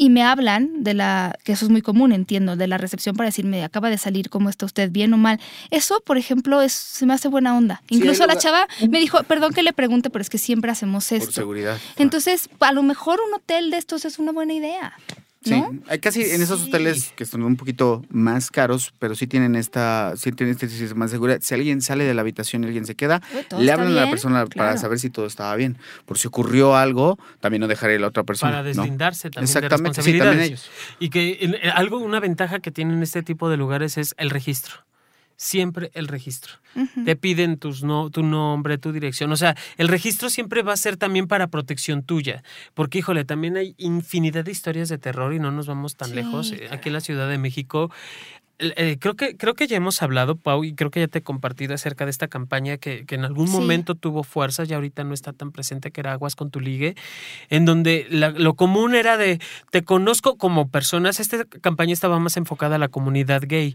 y me hablan de la, que eso es muy común, entiendo, de la recepción para decirme, acaba de salir, ¿cómo está usted? ¿Bien o mal? Eso, por ejemplo, es, se me hace buena onda. Incluso la chava me dijo, perdón que le pregunte, pero es que siempre hacemos esto. Por seguridad. Entonces, a lo mejor un hotel de estos es una buena idea. Sí, hay casi en esos hoteles que son un poquito más caros, pero sí tienen esta, sí tienen este sistema de seguridad. Si alguien sale de la habitación y alguien se queda, le hablan a la persona para saber si todo estaba bien. Por si ocurrió algo, también no dejaré a la otra persona. Para deslindarse también Exactamente, de responsabilidades. ellos. Y que algo, una ventaja que tienen este tipo de lugares es el registro siempre el registro. Te piden tus no, tu nombre, tu dirección. O sea, el registro siempre va a ser también para protección tuya. Porque, híjole, también hay infinidad de historias de terror y no nos vamos tan lejos. Eh, aquí en la Ciudad de México eh, creo, que, creo que ya hemos hablado, Pau, y creo que ya te he compartido acerca de esta campaña que, en algún momento tuvo fuerza y ahorita no está tan presente, que era Aguas con tu ligue, en donde lo común era de, te conozco como personas, esta campaña estaba más enfocada a la comunidad gay,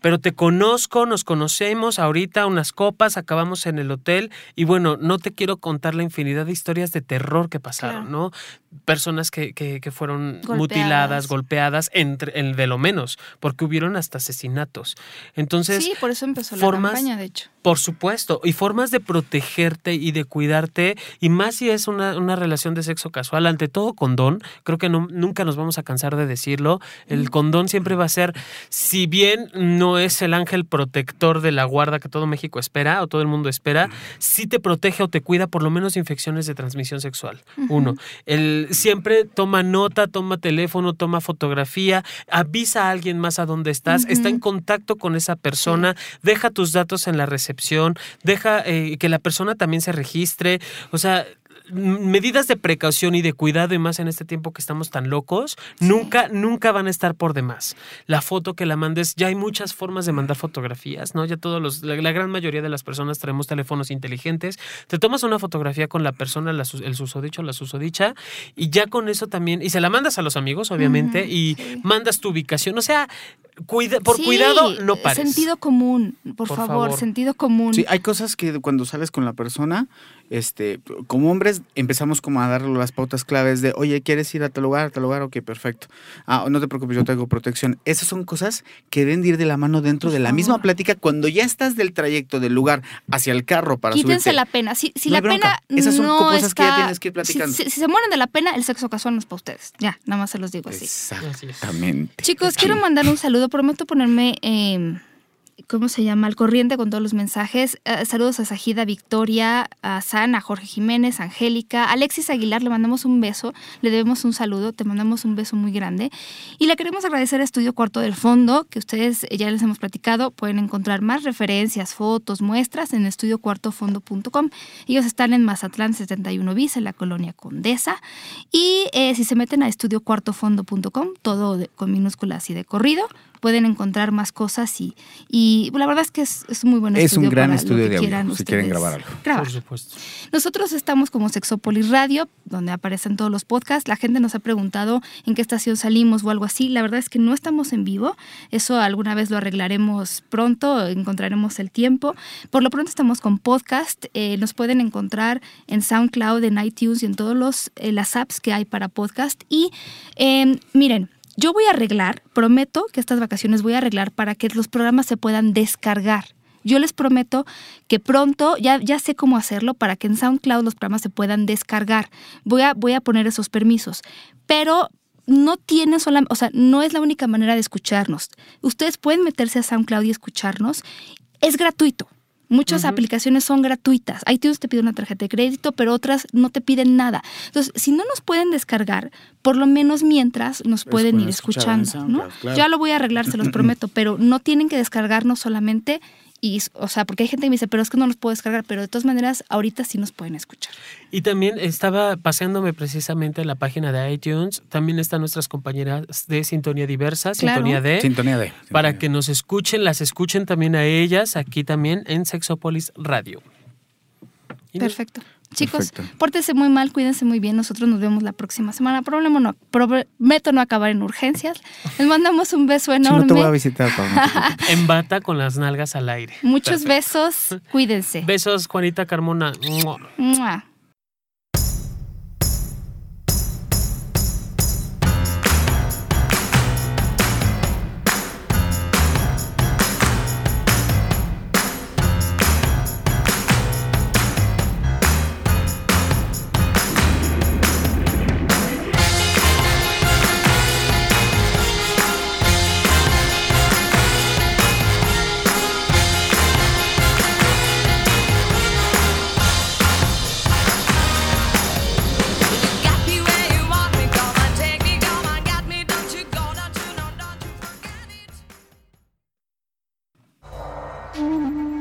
pero te conozco, nos conocemos, ahorita unas copas, acabamos en el hotel y bueno, no te quiero contar la infinidad de historias de terror que pasaron, ¿no? Personas que, que, fueron mutiladas, golpeadas, entre, de lo menos, porque hubieron hasta asesinatos. Entonces, sí, por eso empezó la campaña, de hecho. Por supuesto, y formas de protegerte y de cuidarte, y más si es una, una relación de sexo casual, ante todo condón, creo que no, nunca nos vamos a cansar de decirlo, el condón siempre va a ser, si bien no es el ángel protector de la guarda que todo México espera o todo el mundo espera, sí te protege o te cuida por lo menos de infecciones de transmisión sexual. Uno, el, siempre toma nota, toma teléfono, toma fotografía, avisa a alguien más a dónde estás, está en contacto con esa persona, deja tus datos en la recepción deja eh, que la persona también se registre, o sea, medidas de precaución y de cuidado y más en este tiempo que estamos tan locos, nunca, nunca van a estar por demás. La foto que la mandes, ya hay muchas formas de mandar fotografías, ¿no? Ya todos los, la, gran mayoría de las personas traemos teléfonos inteligentes. Te tomas una fotografía con la persona, el susodicho, la susodicha, y ya con eso también, y se la mandas a los amigos, obviamente, y mandas tu ubicación. O sea, por cuidado, no pares. Sentido común, por, favor, sentido común. Sí, hay cosas que cuando sales con la persona, este, como hombres empezamos como a darle las pautas claves de, oye, ¿quieres ir a tal lugar, a tal lugar? Ok, perfecto. Ah, no te preocupes, yo tengo protección. Esas son cosas que deben ir de la mano dentro de la misma plática cuando ya estás del trayecto del lugar hacia el carro para Quítense la pena. Si, si la pena Esas son cosas que ya tienes que ir platicando. Si, se mueren de la pena, el sexo casual no es para ustedes. Ya, nada más se los digo así. Exactamente. Chicos, quiero mandar un saludo prometo ponerme... Eh, ¿cómo se llama? Al corriente con todos los mensajes. Eh, saludos a Sajida Victoria, a San, a Jorge Jiménez, Angélica, Alexis Aguilar, le mandamos un beso, le debemos un saludo, te mandamos un beso muy grande. Y le queremos agradecer a Estudio Cuarto del Fondo, que ustedes ya les hemos platicado, pueden encontrar más referencias, fotos, muestras en estudiocuartofondo.com. Ellos están en Mazatlán 71 bis, en la colonia Condesa. Y eh, si se meten a estudiocuartofondo.com, todo con minúsculas y de corrido, pueden encontrar más cosas y, y la verdad es que es, es muy buen es estudio. Es un gran estudio de audio, si quieren grabar algo. Por supuesto. Nosotros estamos como Sexopolis Radio, donde aparecen todos los podcasts. La gente nos ha preguntado en qué estación salimos o algo así. La verdad es que no estamos en vivo. Eso alguna vez lo arreglaremos pronto, encontraremos el tiempo. Por lo pronto estamos con podcast. Eh, nos pueden encontrar en SoundCloud, en iTunes y en todas eh, las apps que hay para podcast. Y eh, miren, yo voy a arreglar, prometo que estas vacaciones voy a arreglar para que los programas se puedan descargar. Yo les prometo que pronto, ya, ya sé cómo hacerlo para que en SoundCloud los programas se puedan descargar. Voy a, voy a poner esos permisos. Pero no tiene solamente, o sea, no es la única manera de escucharnos. Ustedes pueden meterse a SoundCloud y escucharnos. Es gratuito. Muchas aplicaciones son gratuitas. iTunes te pide una tarjeta de crédito, pero otras no te piden nada. Entonces, si no nos pueden descargar, por lo menos mientras nos pueden ir escuchando. ¿no? Ya lo voy a arreglar, se los prometo, pero no tienen que descargarnos solamente y, o sea, porque hay gente que me dice, pero es que no los puedo descargar, pero de todas maneras, ahorita sí nos pueden escuchar. Y también estaba paseándome precisamente en la página de iTunes, también están nuestras compañeras de Sintonía Diversa, Sintonía D. Sintonía D. Para que nos escuchen, las escuchen también a ellas, aquí también en Sexopolis Radio. Perfecto. Chicos, pórtense muy mal, cuídense muy bien. Nosotros nos vemos la próxima semana. Problema no, prometo no acabar en urgencias. Les mandamos un beso enorme. no te voy a visitar, En bata con las nalgas al aire. Muchos besos. Cuídense. Besos, Juanita Carmona.